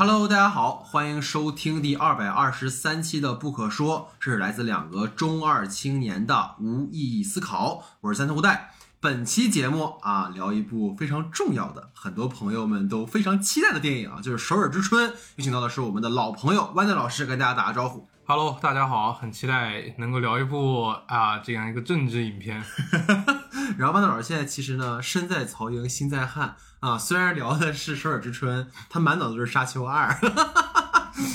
Hello，大家好，欢迎收听第二百二十三期的《不可说》，这是来自两个中二青年的无意义思考。我是三头无代。本期节目啊，聊一部非常重要的，很多朋友们都非常期待的电影啊，就是《首尔之春》。有请到的是我们的老朋友万代老师，跟大家打个招呼。Hello，大家好，很期待能够聊一部啊这样一个政治影片。然后万代老师现在其实呢，身在曹营心在汉啊，虽然聊的是《首尔之春》，他满脑子都是《沙丘二》。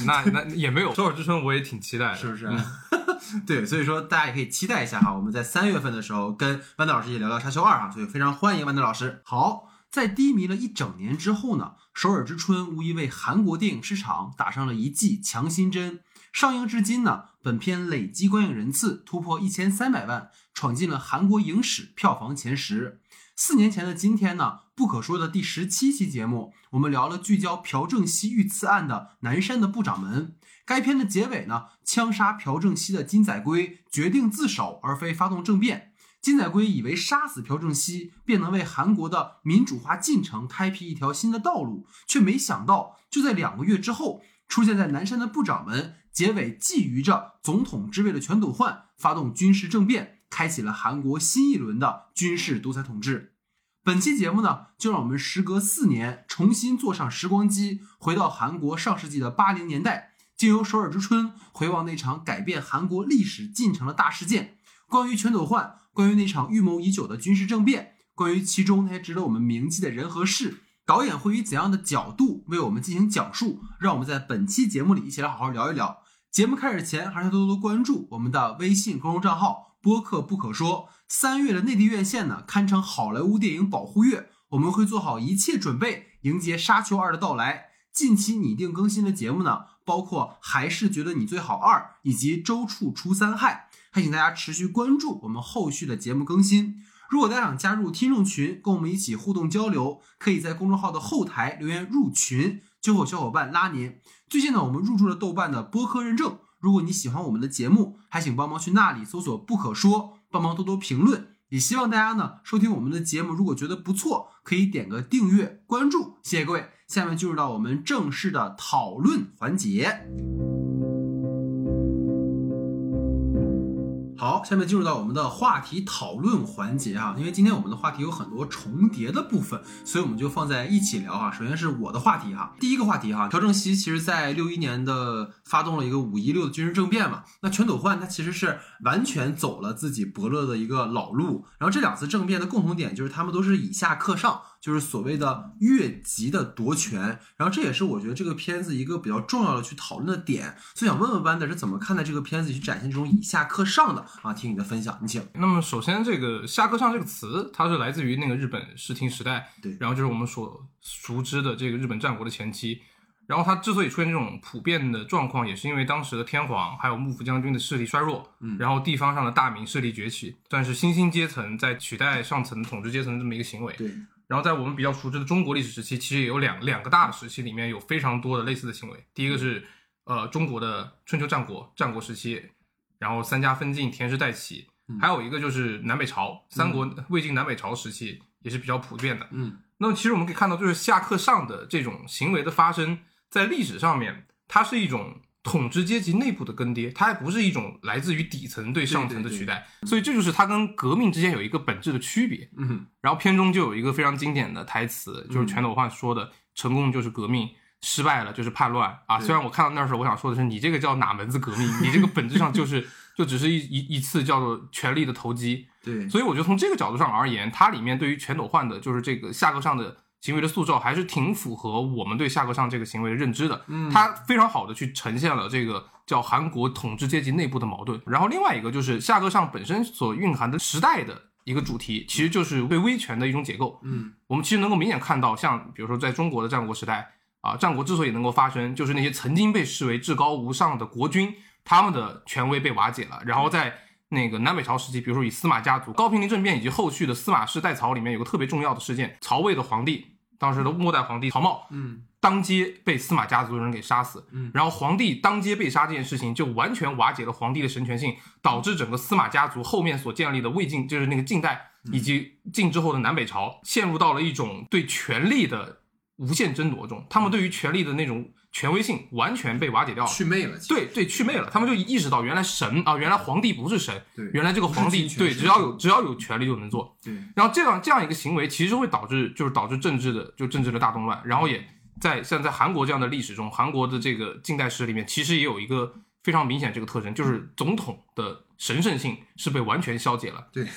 那那也没有《首尔之春》，我也挺期待的，是不是？嗯 对，所以说大家也可以期待一下哈，我们在三月份的时候跟豌豆老师一起聊聊《沙丘二》哈，所以非常欢迎豌豆老师。好，在低迷了一整年之后呢，《首尔之春》无疑为韩国电影市场打上了一剂强心针。上映至今呢，本片累计观影人次突破一千三百万，闯进了韩国影史票房前十。四年前的今天呢，不可说的第十七期节目，我们聊了聚焦朴正熙遇刺案的南山的部长们。该片的结尾呢，枪杀朴正熙的金载圭决定自首而非发动政变。金载圭以为杀死朴正熙便能为韩国的民主化进程开辟一条新的道路，却没想到就在两个月之后，出现在南山的部长们结尾觊觎着总统之位的全斗焕发动军事政变，开启了韩国新一轮的军事独裁统治。本期节目呢，就让我们时隔四年重新坐上时光机，回到韩国上世纪的八零年代。经由《首尔之春》回望那场改变韩国历史进程的大事件，关于全斗焕，关于那场预谋已久的军事政变，关于其中那些值得我们铭记的人和事，导演会以怎样的角度为我们进行讲述？让我们在本期节目里一起来好好聊一聊。节目开始前，还是多多关注我们的微信公众账号“播客不可说”。三月的内地院线呢，堪称好莱坞电影保护月，我们会做好一切准备，迎接《沙丘二》的到来。近期拟定更新的节目呢，包括还是觉得你最好二，以及周处除三害，还请大家持续关注我们后续的节目更新。如果大家想加入听众群，跟我们一起互动交流，可以在公众号的后台留言入群，就会有小伙伴拉您。最近呢，我们入驻了豆瓣的播客认证，如果你喜欢我们的节目，还请帮忙去那里搜索“不可说”，帮忙多多评论。也希望大家呢收听我们的节目，如果觉得不错，可以点个订阅、关注，谢谢各位。下面进入到我们正式的讨论环节。好，下面进入到我们的话题讨论环节啊，因为今天我们的话题有很多重叠的部分，所以我们就放在一起聊啊。首先是我的话题哈，第一个话题哈，朴正熙其实在六一年的发动了一个五一六的军事政变嘛，那全斗焕他其实是完全走了自己伯乐的一个老路，然后这两次政变的共同点就是他们都是以下克上。就是所谓的越级的夺权，然后这也是我觉得这个片子一个比较重要的去讨论的点，所以想问问班德是怎么看待这个片子去展现这种以下克上的啊？听你的分享，你请。那么首先，这个“下克上”这个词，它是来自于那个日本室町时代，对，然后就是我们所熟知的这个日本战国的前期。然后它之所以出现这种普遍的状况，也是因为当时的天皇还有幕府将军的势力衰弱，嗯，然后地方上的大名势力崛起，算是新兴阶层在取代上层统治阶层的这么一个行为。对。然后在我们比较熟知的中国历史时期，其实也有两两个大的时期，里面有非常多的类似的行为。第一个是呃中国的春秋战国战国时期，然后三家分晋、田氏代齐，还有一个就是南北朝三国魏晋南北朝时期也是比较普遍的。嗯，那么其实我们可以看到，就是下课上的这种行为的发生，在历史上面，它是一种。统治阶级内部的更迭，它还不是一种来自于底层对上层的取代，所以这就是它跟革命之间有一个本质的区别。嗯，然后片中就有一个非常经典的台词，就是全斗焕说的：“成功就是革命，失败了就是叛乱。”啊，虽然我看到那时候，我想说的是，你这个叫哪门子革命？你这个本质上就是就只是一一一次叫做权力的投机。对，所以我觉得从这个角度上而言，它里面对于全斗焕的就是这个下课上的。行为的塑造还是挺符合我们对下格上这个行为的认知的，嗯，它非常好的去呈现了这个叫韩国统治阶级内部的矛盾。然后另外一个就是下格上本身所蕴含的时代的一个主题，其实就是对威权的一种解构。嗯，我们其实能够明显看到，像比如说在中国的战国时代啊，战国之所以能够发生，就是那些曾经被视为至高无上的国君，他们的权威被瓦解了，然后在。那个南北朝时期，比如说以司马家族、高平陵政变以及后续的司马氏代曹里面有个特别重要的事件，曹魏的皇帝。当时的末代皇帝曹茂，嗯，当街被司马家族的人给杀死，嗯，然后皇帝当街被杀这件事情就完全瓦解了皇帝的神权性，导致整个司马家族后面所建立的魏晋，就是那个晋代以及晋之后的南北朝，陷入到了一种对权力的无限争夺中，他们对于权力的那种权威性完全被瓦解掉了。去魅了，对对，去魅了，他们就意识到原来神啊，原来皇帝不是神，对。原来这个皇帝对，只要有只要有权利就能做。对。然后这样这样一个行为，其实会导致就是导致政治的就政治的大动乱，然后也在像在韩国这样的历史中，韩国的这个近代史里面，其实也有一个非常明显这个特征，就是总统的神圣性是被完全消解了，对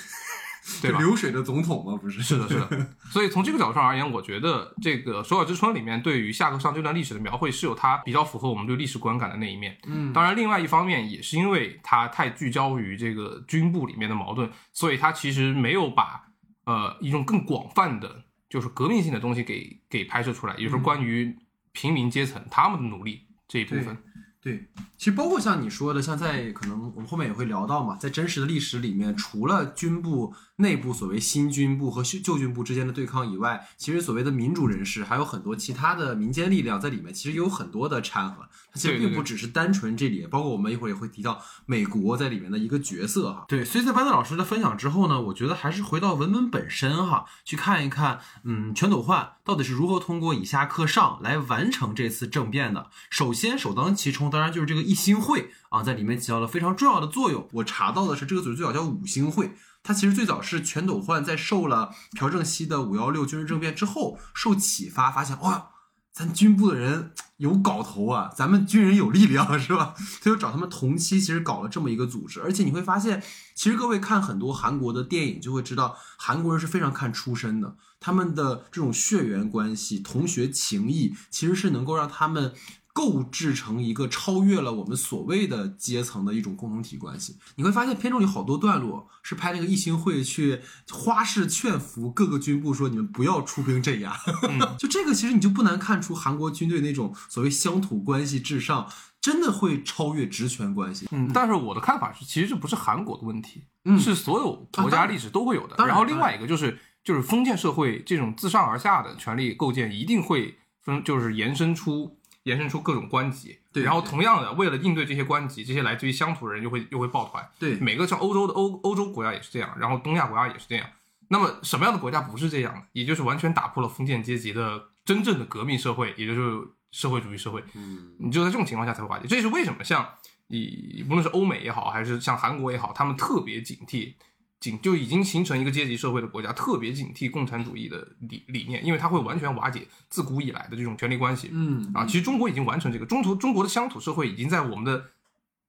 对吧？流水的总统嘛，不是？是的，是的。所以从这个角度上而言，我觉得这个《首尔之春》里面对于夏克上这段历史的描绘是有它比较符合我们对历史观感的那一面。嗯，当然，另外一方面也是因为它太聚焦于这个军部里面的矛盾，所以它其实没有把呃一种更广泛的，就是革命性的东西给给拍摄出来，也就是关于平民阶层他们的努力这一部分。对，其实包括像你说的，像在可能我们后面也会聊到嘛，在真实的历史里面，除了军部内部所谓新军部和旧旧军部之间的对抗以外，其实所谓的民主人士还有很多其他的民间力量在里面，其实有很多的掺和。它其实并不只是单纯这里，包括我们一会儿也会提到美国在里面的一个角色哈。对，所以在班德老师的分享之后呢，我觉得还是回到文本本身哈，去看一看，嗯，全斗焕到底是如何通过以下课上来完成这次政变的。首先，首当其冲，当然就是这个义兴会啊，在里面起到了非常重要的作用。我查到的是，这个组织最早叫五星会。它其实最早是全斗焕在受了朴正熙的五幺六军事政变之后受启发，发现哇，咱军部的人有搞头啊，咱们军人有力量是吧？他就找他们同期，其实搞了这么一个组织。而且你会发现，其实各位看很多韩国的电影就会知道，韩国人是非常看出身的，他们的这种血缘关系、同学情谊，其实是能够让他们。构制成一个超越了我们所谓的阶层的一种共同体关系。你会发现片中有好多段落是拍那个义兴会去花式劝服各个军部说你们不要出兵镇压。就这个其实你就不难看出韩国军队那种所谓乡土关系至上，真的会超越职权关系。嗯，但是我的看法是，其实这不是韩国的问题，嗯是所有国家历史都会有的。然后另外一个就是，就是封建社会这种自上而下的权力构建，一定会分，就是延伸出延伸出各种官级。对然后同样的，为了应对这些官级，这些来自于乡土的人又会又会抱团。对每个像欧洲的欧欧洲国家也是这样，然后东亚国家也是这样。那么什么样的国家不是这样的？也就是完全打破了封建阶级的真正的革命社会，也就是社会主义社会。嗯，你就在这种情况下才会瓦解。这也是为什么像以无论是欧美也好，还是像韩国也好，他们特别警惕，警就已经形成一个阶级社会的国家，特别警惕共产主义的理理念，因为它会完全瓦解自古以来的这种权力关系。嗯啊，其实中国已经完成这个，中途中国的乡土社会已经在我们的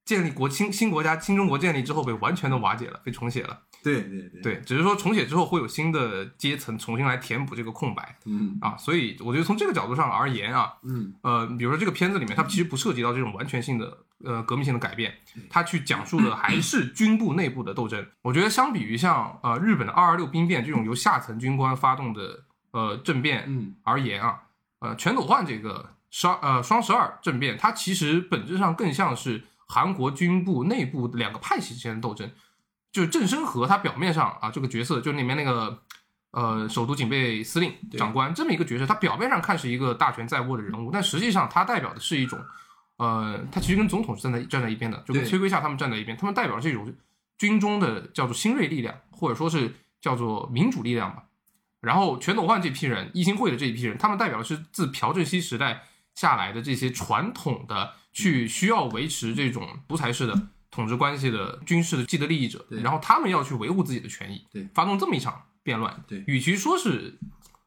建立国新新国家新中国建立之后被完全的瓦解了，被重写了。对对对，对，只是说重写之后会有新的阶层重新来填补这个空白。嗯。啊，所以我觉得从这个角度上而言啊，嗯。呃，比如说这个片子里面，它其实不涉及到这种完全性的呃革命性的改变，它去讲述的还是军部内部的斗争。我觉得相比于像呃日本的二二六兵变这种由下层军官发动的呃政变嗯。而言啊，呃全斗焕这个双呃双十二政变，它其实本质上更像是韩国军部内部两个派系之间的斗争。就是郑申和他表面上啊这个角色，就里面那个呃首都警备司令长官这么一个角色，他表面上看是一个大权在握的人物，但实际上他代表的是一种呃，他其实跟总统是站在站在一边的，就跟崔圭夏他们站在一边，他们代表的是一种军中的叫做新锐力量，或者说是叫做民主力量吧。然后全斗焕这批人，一心会的这一批人，他们代表的是自朴正熙时代下来的这些传统的去需要维持这种独裁式的统治关系的军事的既得利益者，然后他们要去维护自己的权益，对发动这么一场变乱。对与其说是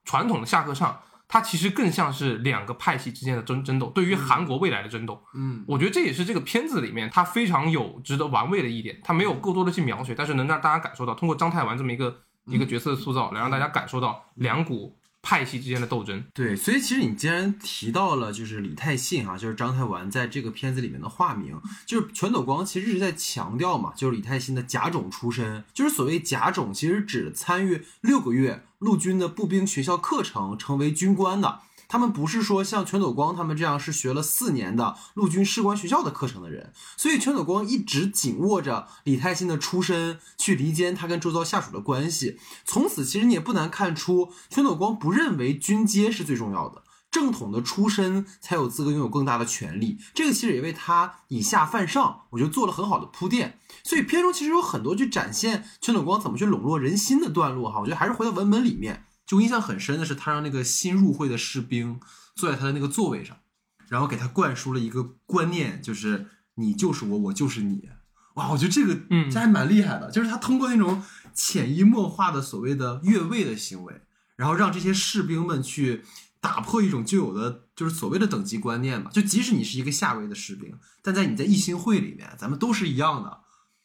传统的下课上，它其实更像是两个派系之间的争争斗，对于韩国未来的争斗。嗯我觉得这也是这个片子里面它非常有值得玩味的一点，它没有过多的去描写，但是能让大家感受到，通过章太丸这么一个一个角色的塑造，来让大家感受到两股派系之间的斗争。对，所以其实你既然提到了就是李泰信啊、就是章太丸在这个片子里面的化名，就是全斗光其实一直在强调嘛，就是李泰信的甲种出身，就是所谓甲种，其实指参与六个月陆军的步兵学校课程，成为军官的。他们不是说像全斗光他们这样是学了四年的陆军士官学校的课程的人，所以全斗光一直紧握着李泰信的出身去离间他跟周遭下属的关系。从此，其实你也不难看出，全斗光不认为军阶是最重要的，正统的出身才有资格拥有更大的权利。这个其实也为他以下犯上，我觉得做了很好的铺垫。所以片中其实有很多去展现全斗光怎么去笼络人心的段落哈，我觉得还是回到文本里面。就印象很深的是，他让那个新入会的士兵坐在他的那个座位上，然后给他灌输了一个观念，就是你就是我，我就是你。哇，我觉得这个嗯这还蛮厉害的，就是他通过那种潜移默化的所谓的越位的行为，然后让这些士兵们去打破一种旧有的就是所谓的等级观念嘛。就即使你是一个下位的士兵，但在你在义兴会里面，咱们都是一样的。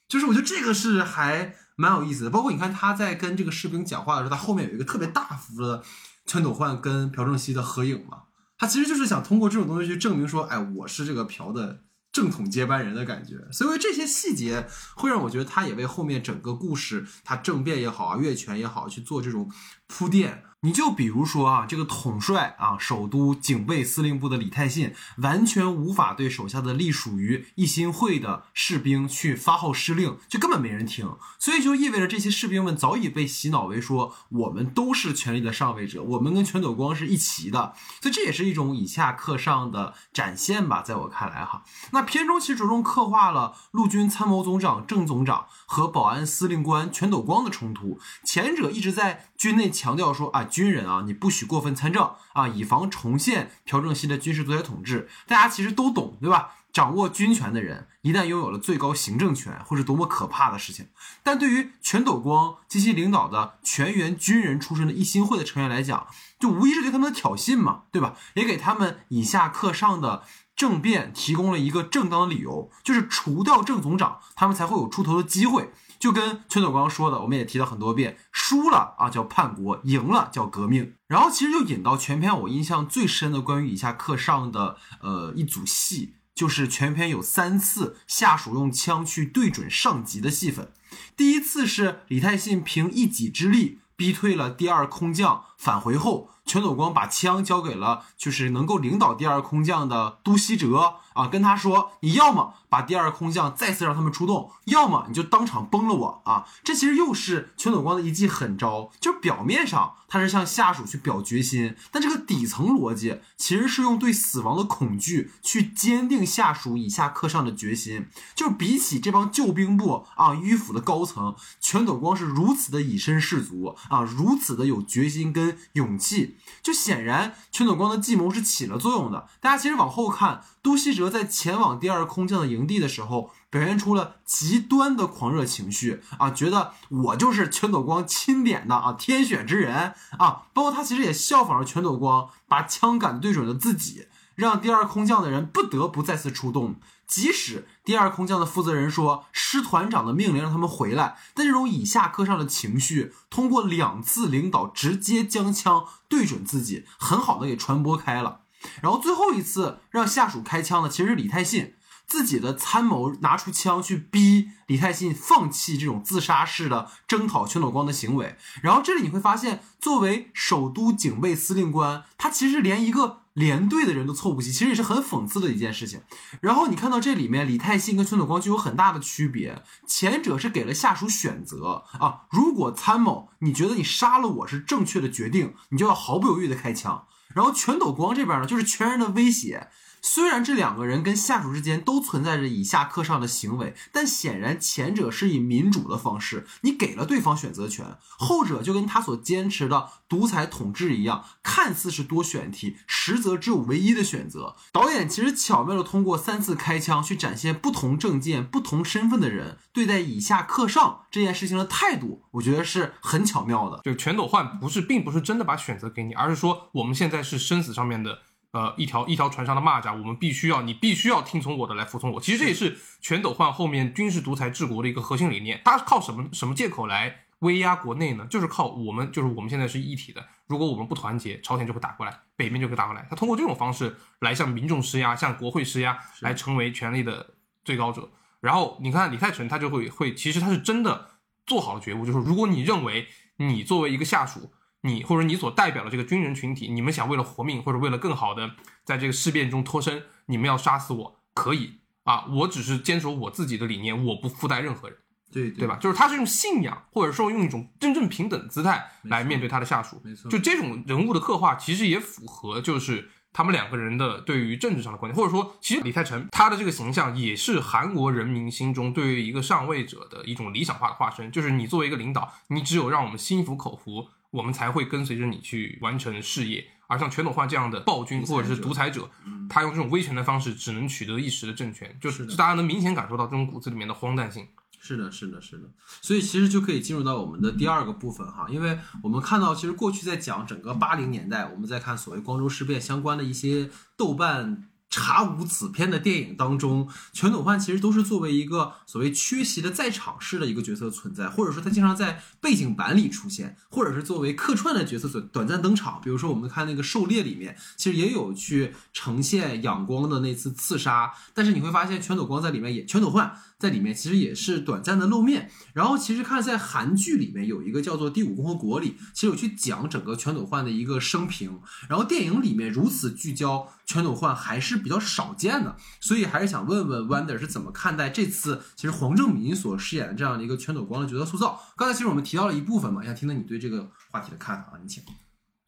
就是我觉得这个是还蛮有意思的。包括你看他在跟这个士兵讲话的时候，他后面有一个特别大幅的全斗焕跟朴正熙的合影嘛，他其实就是想通过这种东西去证明说，哎，我是这个朴的正统接班人的感觉。所以这些细节会让我觉得他也为后面整个故事，他政变也好啊，越权也好，去做这种铺垫。你就比如说啊，这个统帅啊，首都警备司令部的李泰信，完全无法对手下的隶属于一心会的士兵去发号施令，就根本没人听。所以就意味着这些士兵们早已被洗脑为说，我们都是权力的上位者，我们跟全斗光是一齐的。所以这也是一种以下克上的展现吧，在我看来哈。那片中其实着重刻画了陆军参谋总长郑总长和保安司令官全斗光的冲突，前者一直在军内强调说啊，军人啊，你不许过分参政啊，以防重现朴正熙的军事独裁统治。大家其实都懂，对吧？掌握军权的人，一旦拥有了最高行政权，会是多么可怕的事情。但对于全斗光及其领导的全员军人出身的一心会的成员来讲，就无疑是对他们的挑衅嘛，对吧？也给他们以下克上的政变提供了一个正当的理由，就是除掉郑总长，他们才会有出头的机会。就跟崔总刚刚说的，我们也提到很多遍，输了啊叫叛国，赢了叫革命。然后其实就引到全篇我印象最深的关于以下课上的呃一组戏，就是全篇有三次下属用枪去对准上级的戏份。第一次是李泰信凭一己之力逼退了第二空降，返回后，全斗光把枪交给了就是能够领导第二空降的都希哲啊，跟他说：“你要么把第二空降再次让他们出动，要么你就当场崩了我啊！”这其实又是全斗光的一记狠招，就表面上他是向下属去表决心，但这个底层逻辑其实是用对死亡的恐惧去坚定下属以下课上的决心。就比起这帮救兵部啊迂腐的高层，全斗光是如此的以身试足啊，如此的有决心跟勇气，就显然全斗光的计谋是起了作用的。大家其实往后看，都希哲在前往第二空降的营地的时候，表现出了极端的狂热情绪啊，觉得我就是全斗光钦点的啊，天选之人啊。包括他其实也效仿了全斗光，把枪杆对准了自己，让第二空降的人不得不再次出动。即使第二空降的负责人说师团长的命令让他们回来，但这种以下课上的情绪，通过两次领导直接将枪对准自己，很好的给传播开了。然后最后一次让下属开枪的，其实是李泰信自己的参谋拿出枪去逼李泰信放弃这种自杀式的征讨全斗光的行为。然后这里你会发现，作为首都警备司令官，他其实连一个连队的人都凑不齐，其实也是很讽刺的一件事情。然后你看到这里面，李泰信跟全斗光就有很大的区别，前者是给了下属选择啊，如果参谋你觉得你杀了我是正确的决定，你就要毫不犹豫的开枪。然后全斗光这边呢，就是全然的威胁。虽然这两个人跟下属之间都存在着以下课上的行为，但显然前者是以民主的方式，你给了对方选择权；后者就跟他所坚持的独裁统治一样，看似是多选题，实则只有唯一的选择。导演其实巧妙的通过三次开枪去展现不同政见、不同身份的人对待以下课上这件事情的态度，我觉得是很巧妙的。就全斗焕不是，并不是真的把选择给你，而是说我们现在是生死上面的。呃，一条一条船上的蚂蚱，我们必须要，你必须要听从我的，来服从我。其实这也是全斗焕后面军事独裁治国的一个核心理念。他靠什么什么借口来威压国内呢？就是靠我们，就是我们现在是一体的。如果我们不团结，朝鲜就会打过来，北面就会打过来。他通过这种方式来向民众施压，向国会施压，来成为权力的最高者。然后你看李泰成，他就会会，其实他是真的做好了觉悟，就是如果你认为你作为一个下属。你或者你所代表的这个军人群体，你们想为了活命或者为了更好的在这个事变中脱身，你们要杀死我可以啊，我只是坚守我自己的理念，我不附带任何人，对对吧？就是他是用信仰或者说用一种真正平等的姿态来面对他的下属，没错，就这种人物的刻画其实也符合就是他们两个人的对于政治上的观点，或者说其实李泰成他的这个形象也是韩国人民心中对于一个上位者的一种理想化的化身，就是你作为一个领导，你只有让我们心服口服。我们才会跟随着你去完成事业。而像全斗焕这样的暴君或者是独裁者，他用这种威权的方式，只能取得一时的政权，就是大家能明显感受到这种骨子里面的荒诞性。是的，是的，是的，所以其实就可以进入到我们的第二个部分哈，因为我们看到，其实过去在讲整个八零年代，我们在看所谓光州事变相关的一些豆瓣查无此片的电影当中，全斗焕其实都是作为一个所谓缺席的在场式的一个角色存在，或者说他经常在背景板里出现，或者是作为客串的角色所短暂登场。比如说我们看那个《狩猎》里面，其实也有去呈现仰光的那次刺杀，但是你会发现全斗光在里面也全斗焕在里面其实也是短暂的露面。然后其实看在韩剧里面有一个叫做《第五共和国》里，其实有去讲整个全斗焕的一个生平。然后电影里面如此聚焦全斗焕还是比较少见的，所以还是想问问 Wonder 是怎么看待这次其实黄正民所饰演的这样的一个全斗光的角色塑造。刚才其实我们提到了一部分嘛，想听听你对这个话题的看法啊，你请。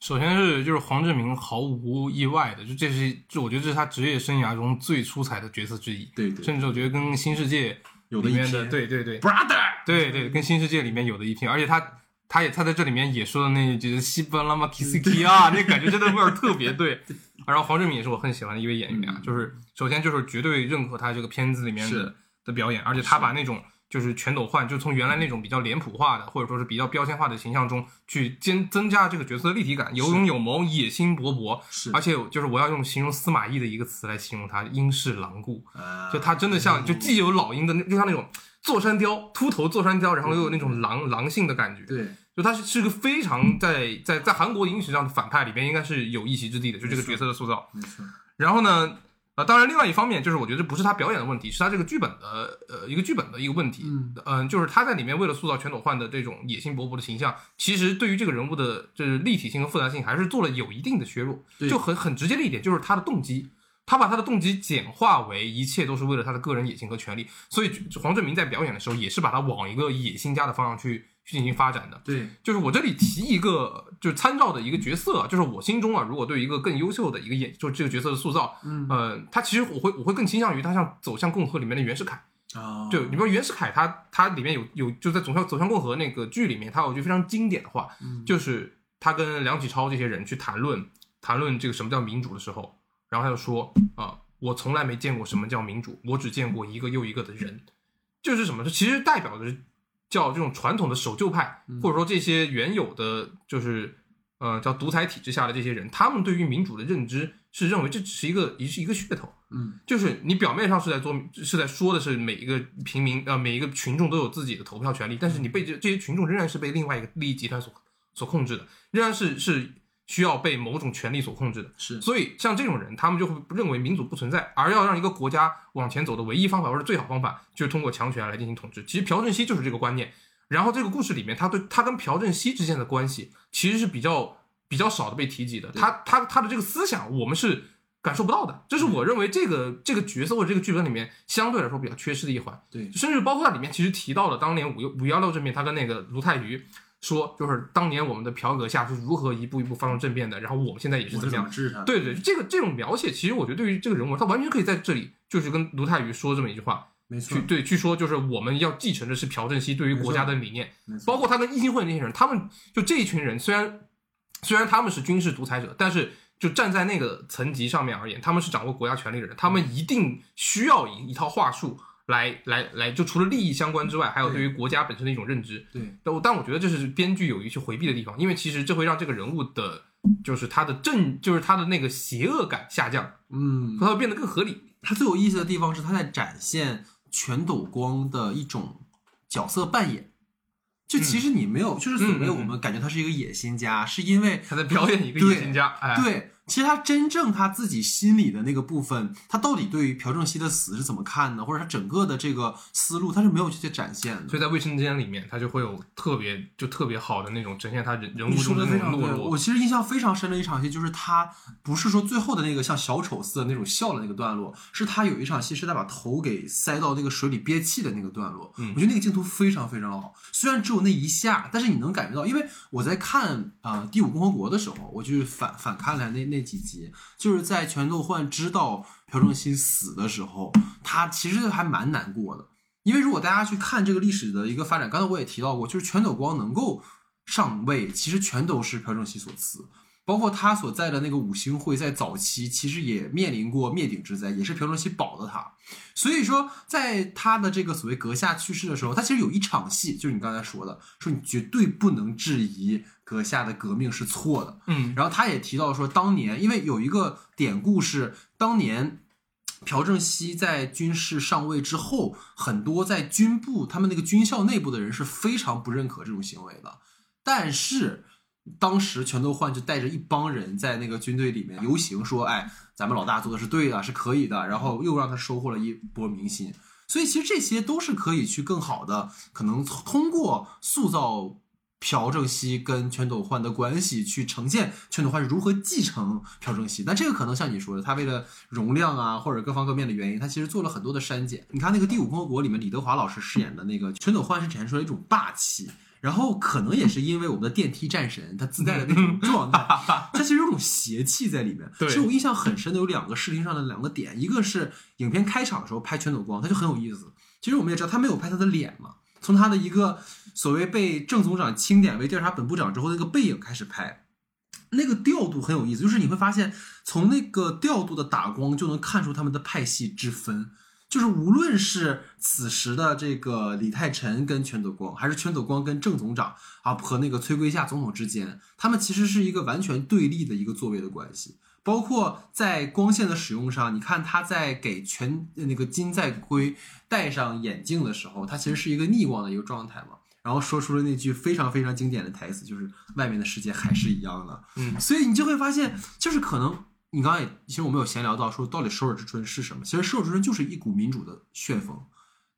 首先是就是黄志明毫无意外的，就这是就我觉得这是他职业生涯中最出彩的角色之一，对对。甚至我觉得跟新世界有的一里面的拼对对对。Brother，对对，跟新世界里面有的一拼，而且他他也他在这里面也说的那一句西班拉玛 kiss k 啊，那感觉真的味儿特别对。然后黄志明也是我很喜欢的一位演员啊，就是首先就是绝对认可他这个片子里面的的表演，而且他把那种就是全斗焕，就从原来那种比较脸谱化的或者说是比较标签化的形象中去增增加这个角色的立体感，有勇有谋，野心勃勃，是。而且就是我要用形容司马懿的一个词来形容他，英式狼顾。呃就他真的像，就既有老鹰的那，就像那种座山雕，秃头座山雕，然后又有那种狼狼性的感觉。对。就他是是个非常在在在韩国影史上的反派里边，应该是有一席之地的，就这个角色的塑造。没错，然后呢，呃，当然另外一方面就是我觉得不是他表演的问题，是他这个剧本的呃一个剧本的一个问题。嗯嗯、就是他在里面为了塑造全斗焕的这种野心勃勃的形象，其实对于这个人物的就是立体性和复杂性还是做了有一定的削弱。对就很很直接的一点就是他的动机。他把他的动机简化为一切都是为了他的个人野心和权利，所以黄正明在表演的时候也是把他往一个野心家的方向去去进行发展的。对就是我这里提一个，就是参照的一个角色啊，就是我心中啊，如果对一个更优秀的一个演，就是这个角色的塑造，嗯呃，他其实我会我会更倾向于他像《走向共和》里面的袁世凯。啊，就你比如袁世凯他，他里面有有就在《走向走向共和》那个剧里面，他有一句非常经典的话，嗯就是他跟梁启超这些人去谈论谈论这个什么叫民主的时候，然后他就说啊、我从来没见过什么叫民主，我只见过一个又一个的人，就是什么？这其实代表的是叫这种传统的守旧派，嗯或者说这些原有的就是呃叫独裁体制下的这些人，他们对于民主的认知是认为这只是一个一是一个噱头。嗯就是你表面上是在做是在说的是每一个平民呃每一个群众都有自己的投票权利，但是你被这这些群众仍然是被另外一个利益集团所所控制的，仍然是是需要被某种权力所控制的。是所以像这种人，他们就会认为民主不存在，而要让一个国家往前走的唯一方法或者最好方法，就是通过强权来进行统治。其实朴正熙就是这个观念。然后这个故事里面，他对他跟朴正熙之间的关系其实是比较比较少的被提及的。他他他的这个思想，我们是感受不到的。这是我认为这个这个角色或者这个剧本里面相对来说比较缺失的一环。对甚至包括它里面其实提到了当年五五幺六这面，他跟那个卢泰愚说，就是当年我们的朴阁下是如何一步一步发动政变的，然后我们现在也是怎么样？对对，这个这种描写，其实我觉得对于这个人物，他完全可以在这里就是跟卢泰愚说这么一句话，没错去，对去说，就是我们要继承的是朴正熙对于国家的理念，包括他跟一心会那些人，他们就这一群人，虽然虽然他们是军事独裁者，但是就站在那个层级上面而言，他们是掌握国家权力的人，他们一定需要一一套话术来来来，就除了利益相关之外，还有对于国家本身的一种认知。对但我但我觉得这是编剧有一些回避的地方，因为其实这会让这个人物的，就是他的正，就是他的那个邪恶感下降，嗯，他会变得更合理。他最有意思的地方是他在展现全斗光的一种角色扮演。就其实你没有，就是所谓我们感觉他是一个野心家，是因为他在表演一个野心家，哎，对，其实他真正他自己心里的那个部分，他到底对于朴正熙的死是怎么看的，或者他整个的这个思路，他是没有去展现的。所以在卫生间里面，他就会有特别就特别好的那种展现他人人物中的那种懦弱我。其实印象非常深的一场戏，就是他不是说最后的那个像小丑似的那种笑的那个段落，是他有一场戏是他把头给塞到那个水里憋气的那个段落。嗯我觉得那个镜头非常非常好，虽然只有那一下，但是你能感觉到，因为我在看啊、呃第五共和国》的时候，我就反反看了那那几集，就是在全斗焕知道朴正熙死的时候，他其实还蛮难过的。因为如果大家去看这个历史的一个发展，刚才我也提到过，就是全斗光能够上位，其实全都是朴正熙所赐。包括他所在的那个五星会，在早期其实也面临过灭顶之灾，也是朴正熙保的他。所以说，在他的这个所谓阁下去世的时候，他其实有一场戏，就是你刚才说的，说你绝对不能质疑阁下的革命是错的。嗯，然后他也提到说，当年因为有一个典故是，当年朴正熙在军事上位之后，很多在军部他们那个军校内部的人是非常不认可这种行为的，但是。当时全斗焕就带着一帮人在那个军队里面游行，说：“哎，咱们老大做的是对的，是可以的。”然后又让他收获了一波民心。所以其实这些都是可以去更好的，可能通过塑造朴正熙跟全斗焕的关系，去呈现全斗焕是如何继承朴正熙。那这个可能像你说的，他为了容量啊，或者各方各面的原因，他其实做了很多的删减。你看那个《第五共和国》里面，李德华老师饰演的那个全斗焕，是展现出来一种霸气。然后可能也是因为我们的电梯战神他自带的那种状态，他其实有种邪气在里面。对其实我印象很深的有两个视听上的两个点，一个是影片开场的时候拍全斗光，他就很有意思。其实我们也知道他没有拍他的脸嘛，从他的一个所谓被郑总长钦点为调查本部长之后那个背影开始拍，那个调度很有意思，就是你会发现从那个调度的打光就能看出他们的派系之分。就是无论是此时的这个李泰臣跟全斗光，还是全斗光跟郑总长啊和那个崔圭夏总统之间，他们其实是一个完全对立的一个座位的关系。包括在光线的使用上，你看他在给全那个金在圭戴上眼镜的时候，他其实是一个逆光的一个状态嘛。然后说出了那句非常非常经典的台词，就是外面的世界还是一样的。嗯，所以你就会发现，就是可能你刚刚也其实我们有闲聊到说，到底首尔之春是什么？其实首尔之春就是一股民主的旋风，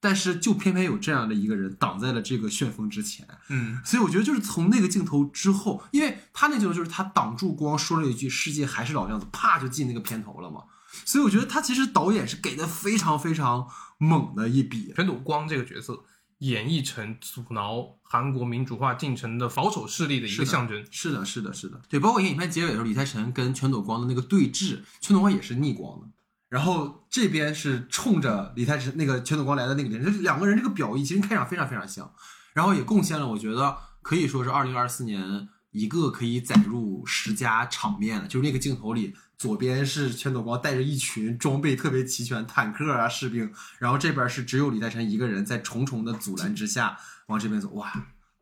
但是就偏偏有这样的一个人挡在了这个旋风之前。嗯，所以我觉得就是从那个镜头之后，因为他那镜头就是他挡住光，说了一句“世界还是老样子”，啪就进那个片头了嘛。所以我觉得他其实导演是给的非常非常猛的一笔。全斗光这个角色演绎成阻挠韩国民主化进程的保守势力的一个象征。是的，是的，是的，对，包括影片结尾的时候，李泰臣跟全斗光的那个对峙，全斗光也是逆光的，然后这边是冲着李泰臣那个全斗光来的那个脸，这两个人这个表意其实开场非常非常像，然后也贡献了我觉得可以说是二零二四年一个可以载入十佳场面的，就是那个镜头里，左边是全斗光带着一群装备特别齐全坦克啊士兵，然后这边是只有李泰臣一个人在重重的阻拦之下往这边走，哇，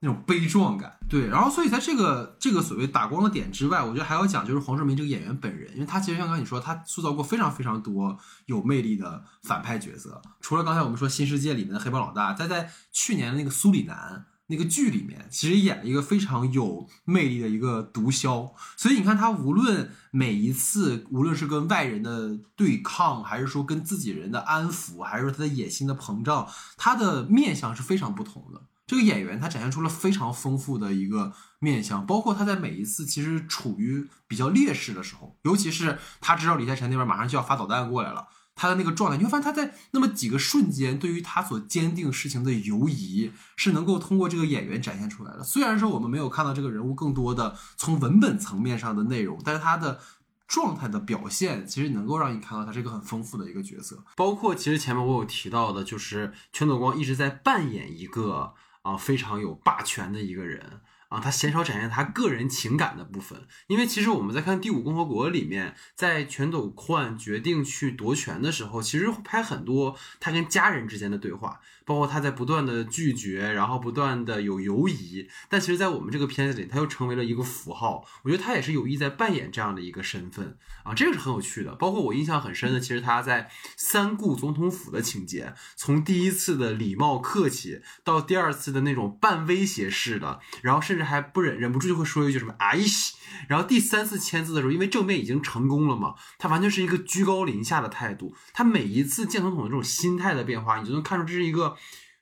那种悲壮感。对，然后所以在这个这个所谓打光的点之外，我觉得还要讲就是黄圣明这个演员本人，因为他其实像刚才你说，他塑造过非常非常多有魅力的反派角色，除了刚才我们说新世界里面的黑帮老大，他在去年的那个苏里南。那个剧里面，其实演了一个非常有魅力的一个毒枭，所以你看他无论每一次，无论是跟外人的对抗，还是说跟自己人的安抚，还是说他的野心的膨胀，他的面相是非常不同的。这个演员他展现出了非常丰富的一个面相，包括他在每一次其实处于比较劣势的时候，尤其是他知道李泰臣那边马上就要发导弹过来了。他的那个状态，你会发现他在那么几个瞬间，对于他所坚定事情的犹疑，是能够通过这个演员展现出来的。虽然说我们没有看到这个人物更多的从文本层面上的内容，但是他的状态的表现，其实能够让你看到他是一个很丰富的一个角色。包括其实前面我有提到的，就是全斗光一直在扮演一个啊非常有霸权的一个人。啊，他鲜少展现他个人情感的部分，因为其实我们在看《第五共和国》里面，在全斗焕决定去夺权的时候，其实拍很多他跟家人之间的对话，包括他在不断的拒绝，然后不断的有犹疑，但其实，在我们这个片子里，他又成为了一个符号。我觉得他也是有意在扮演这样的一个身份啊，这个是很有趣的。包括我印象很深的，其实他在三顾总统府的情节，从第一次的礼貌客气，到第二次的那种半威胁式的，然后甚至还不忍忍不住就会说一句什么“哎西”，然后第三次签字的时候，因为正面已经成功了嘛，他完全是一个居高临下的态度。他每一次见总统的这种心态的变化，你就能看出这是一个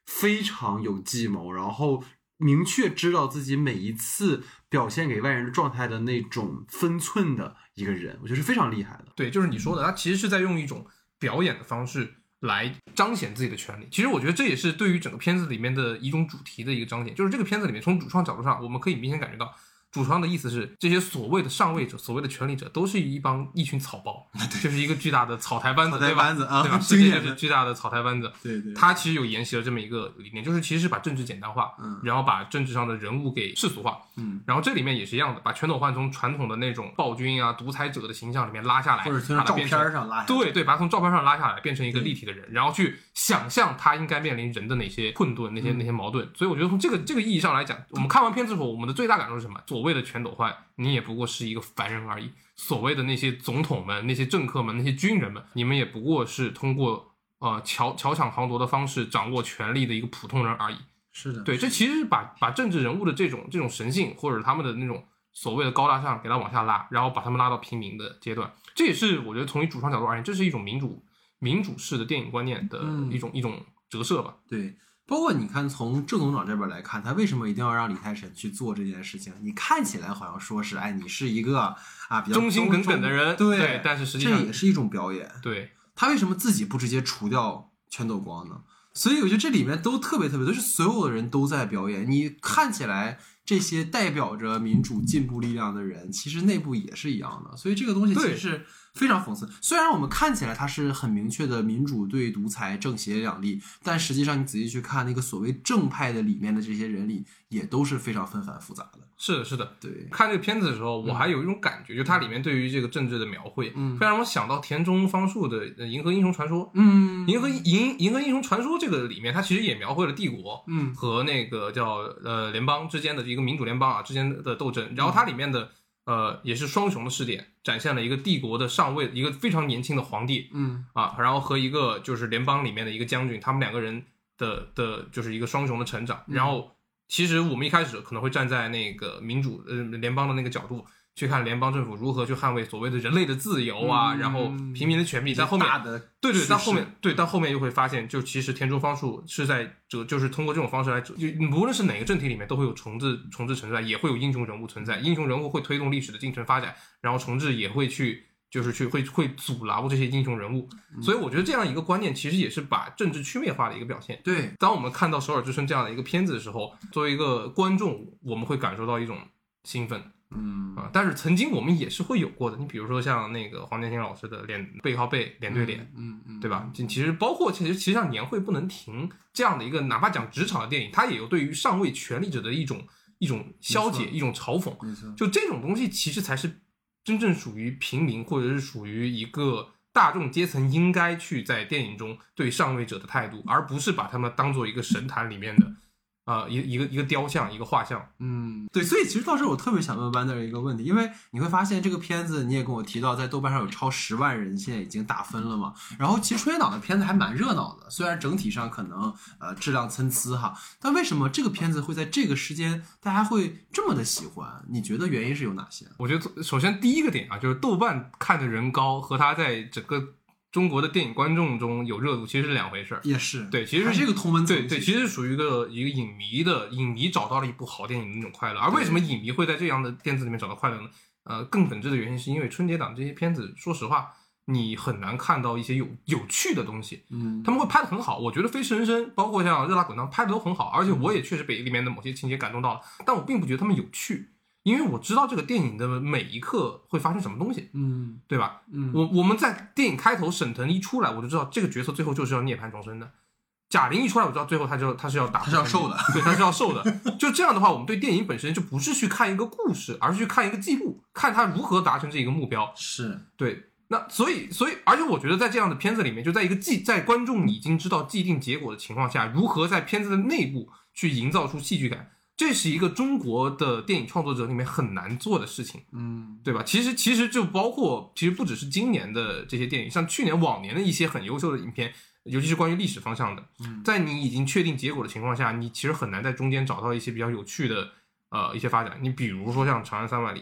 非常有计谋，然后明确知道自己每一次表现给外人的状态的那种分寸的一个人，我觉得是非常厉害的。对，就是你说的，他其实是在用一种表演的方式来彰显自己的权利。其实我觉得这也是对于整个片子里面的一种主题的一个彰显，就是这个片子里面从主创角度上，我们可以明显感觉到主创的意思是，这些所谓的上位者、所谓的权力者，都是一帮一群草包，就是一个巨大的草台班子，对吧？班子啊对吧？世界就是巨大的草台班子。对对，他其实有沿袭了这么一个理念，就是其实是把政治简单化，嗯然后把政治上的人物给世俗化，嗯，然后这里面也是一样的，把全斗焕从传统的那种暴君啊、独裁者的形象里面拉下来，或者从照片上拉下来，对对，把它从照片上拉下来，变成一个立体的人，然后去想象他应该面临人的哪些困顿、那些嗯那些矛盾。所以我觉得从这个这个意义上来讲，我们看完片之后，我们的最大感受是什么？所谓的全斗焕，你也不过是一个凡人而已；所谓的那些总统们、那些政客们、那些军人们，你们也不过是通过呃巧巧抢豪夺的方式掌握权力的一个普通人而已。是的，对，这其实是把把政治人物的这种这种神性，或者他们的那种所谓的高大上，给他往下拉，然后把他们拉到平民的阶段。这也是我觉得从一主创角度而言，这是一种民主民主式的电影观念的嗯一种、一种折射吧。对，包括你看，从郑总长这边来看，他为什么一定要让李泰神去做这件事情？你看起来好像说是，哎，你是一个啊比较忠心耿耿的人对，对但是实际上这也是一种表演。对，他为什么自己不直接除掉全斗光呢？所以我觉得这里面都特别特别，都是所有的人都在表演。你看起来这些代表着民主进步力量的人，其实内部也是一样的。所以这个东西其实是非常讽刺。虽然我们看起来它是很明确的民主对独裁、正邪两立，但实际上你仔细去看那个所谓正派的里面的这些人里，也都是非常纷繁复杂的。是的，是的。对，看这个片子的时候，我还有一种感觉，就它里面对于这个政治的描绘，嗯会让我想到田中芳树的《呃银河英雄传说》。嗯银河银银河英雄传说这个里面，它其实也描绘了帝国，嗯和那个叫呃联邦之间的一个民主联邦啊之间的斗争，然后它里面的呃也是双雄的试点，展现了一个帝国的上位，一个非常年轻的皇帝。嗯。啊，然后和一个就是联邦里面的一个将军，他们两个人的的就是一个双雄的成长，然后其实我们一开始可能会站在那个民主呃联邦的那个角度。去看联邦政府如何去捍卫所谓的人类的自由啊，嗯然后平民的权利，在后面对对，叙但后面对，但后面又会发现，就其实田中芳树是在折，就是通过这种方式来折，就无论是哪个政体里面都会有重置重置存在，也会有英雄人物存在，英雄人物会推动历史的进程发展，然后重置也会去就是去会会阻挠这些英雄人物，所以我觉得这样一个观念其实也是把政治区面化的一个表现。对，当我们看到《首尔之春》这样的一个片子的时候，作为一个观众，我们会感受到一种兴奋，嗯啊，但是曾经我们也是会有过的。你比如说像那个黄建新老师的脸背靠背，脸对脸，嗯嗯，对吧？其实包括其实其实像年会不能停这样的一个，哪怕讲职场的电影，它也有对于上位权力者的一种一种消解、一种嘲讽。就这种东西，其实才是真正属于平民，或者是属于一个大众阶层应该去在电影中对上位者的态度，而不是把他们当做一个神坛里面的。呃，一一个一个雕像，一个画像，嗯，对，所以其实到这儿我特别想问 Wander 一个问题，因为你会发现这个片子，你也跟我提到，在豆瓣上有超十万人现在已经打分了嘛。然后其实春节档的片子还蛮热闹的，虽然整体上可能呃质量参差哈，但为什么这个片子会在这个时间大家会这么的喜欢？你觉得原因是有哪些？我觉得首先第一个点啊，就是豆瓣看的人高和他在整个中国的电影观众中有热度其实是两回事儿。也是，对，其实是一个同文层对对，其实是属于一个一个影迷的影迷找到了一部好电影的那种快乐。而为什么影迷会在这样的片子里面找到快乐呢？呃，更本质的原因是因为春节档这些片子，说实话，你很难看到一些有有趣的东西。嗯，他们会拍的很好，我觉得《飞驰人生》包括像《热辣滚烫》拍的都很好，而且我也确实被里面的某些情节感动到了，但我并不觉得他们有趣，因为我知道这个电影的每一刻会发生什么东西，嗯对吧？嗯，我我们在电影开头沈腾一出来，我就知道这个角色最后就是要涅槃重生的。贾玲一出来，我知道最后他就他是要打，他是要瘦的，对，他是要瘦的。就这样的话，我们对电影本身就不是去看一个故事，而是去看一个记录，看他如何达成这一个目标。是，对，那所以所以，而且我觉得在这样的片子里面，就在一个既在观众已经知道既定结果的情况下，如何在片子的内部去营造出戏剧感，这是一个中国的电影创作者里面很难做的事情。嗯对吧？其实其实就包括，其实不只是今年的这些电影，像去年往年的一些很优秀的影片，尤其是关于历史方向的，嗯在你已经确定结果的情况下，你其实很难在中间找到一些比较有趣的呃一些发展。你比如说像《长安三万里》，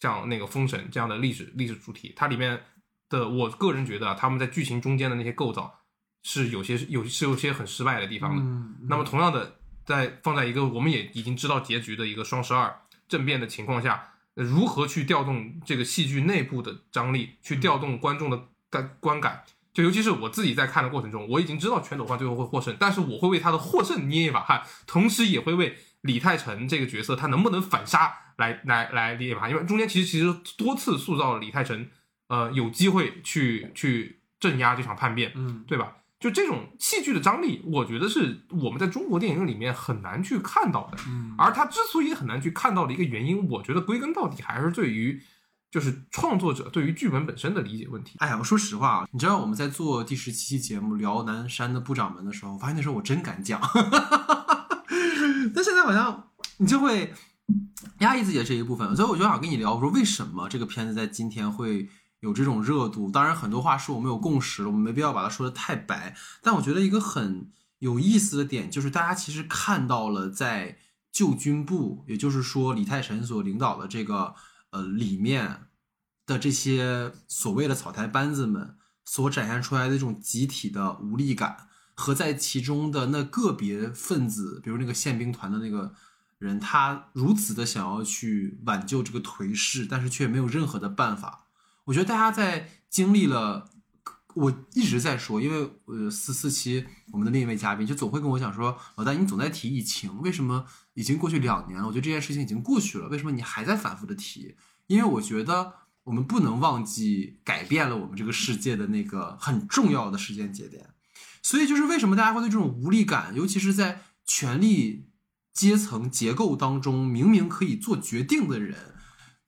像那个《封神》这样的历史历史主题，它里面的我个人觉得啊，他们在剧情中间的那些构造是有些有是有些很失败的地方的。嗯，那么同样的，在放在一个我们也已经知道结局的一个双十二政变的情况下，呃如何去调动这个戏剧内部的张力，去调动观众的感观感，就尤其是我自己在看的过程中，我已经知道全斗焕最后会获胜，但是我会为他的获胜捏一把汗，同时也会为李泰成这个角色他能不能反杀来来来捏一把汗，因为中间其实其实多次塑造了李泰成，呃，有机会去去镇压这场叛变，嗯。对吧？就这种戏剧的张力，我觉得是我们在中国电影里面很难去看到的。嗯而它之所以很难去看到的一个原因，我觉得归根到底还是对于就是创作者对于剧本本身的理解问题。哎呀，我说实话啊，你知道我们在做第十七期节目聊南山的部长们的时候，我发现那时候我真敢讲，但现在好像你就会压抑自己的这一部分，所以我就想跟你聊，我说为什么这个片子在今天会有这种热度？当然，很多话是我们有共识了，我们没必要把它说的太白。但我觉得一个很有意思的点就是，大家其实看到了在旧军部，也就是说李泰成所领导的这个呃里面的这些所谓的草台班子们所展现出来的这种集体的无力感，和在其中的那个别分子，比如那个宪兵团的那个人，他如此的想要去挽救这个颓势，但是却没有任何的办法。我觉得大家在经历了，我一直在说，因为呃四四期我们的另一位嘉宾就总会跟我讲说，老大你总在提疫情，为什么已经过去两年了？我觉得这件事情已经过去了，为什么你还在反复的提？因为我觉得我们不能忘记改变了我们这个世界的那个很重要的时间节点。所以就是为什么大家会对这种无力感，尤其是在权力阶层结构当中，明明可以做决定的人，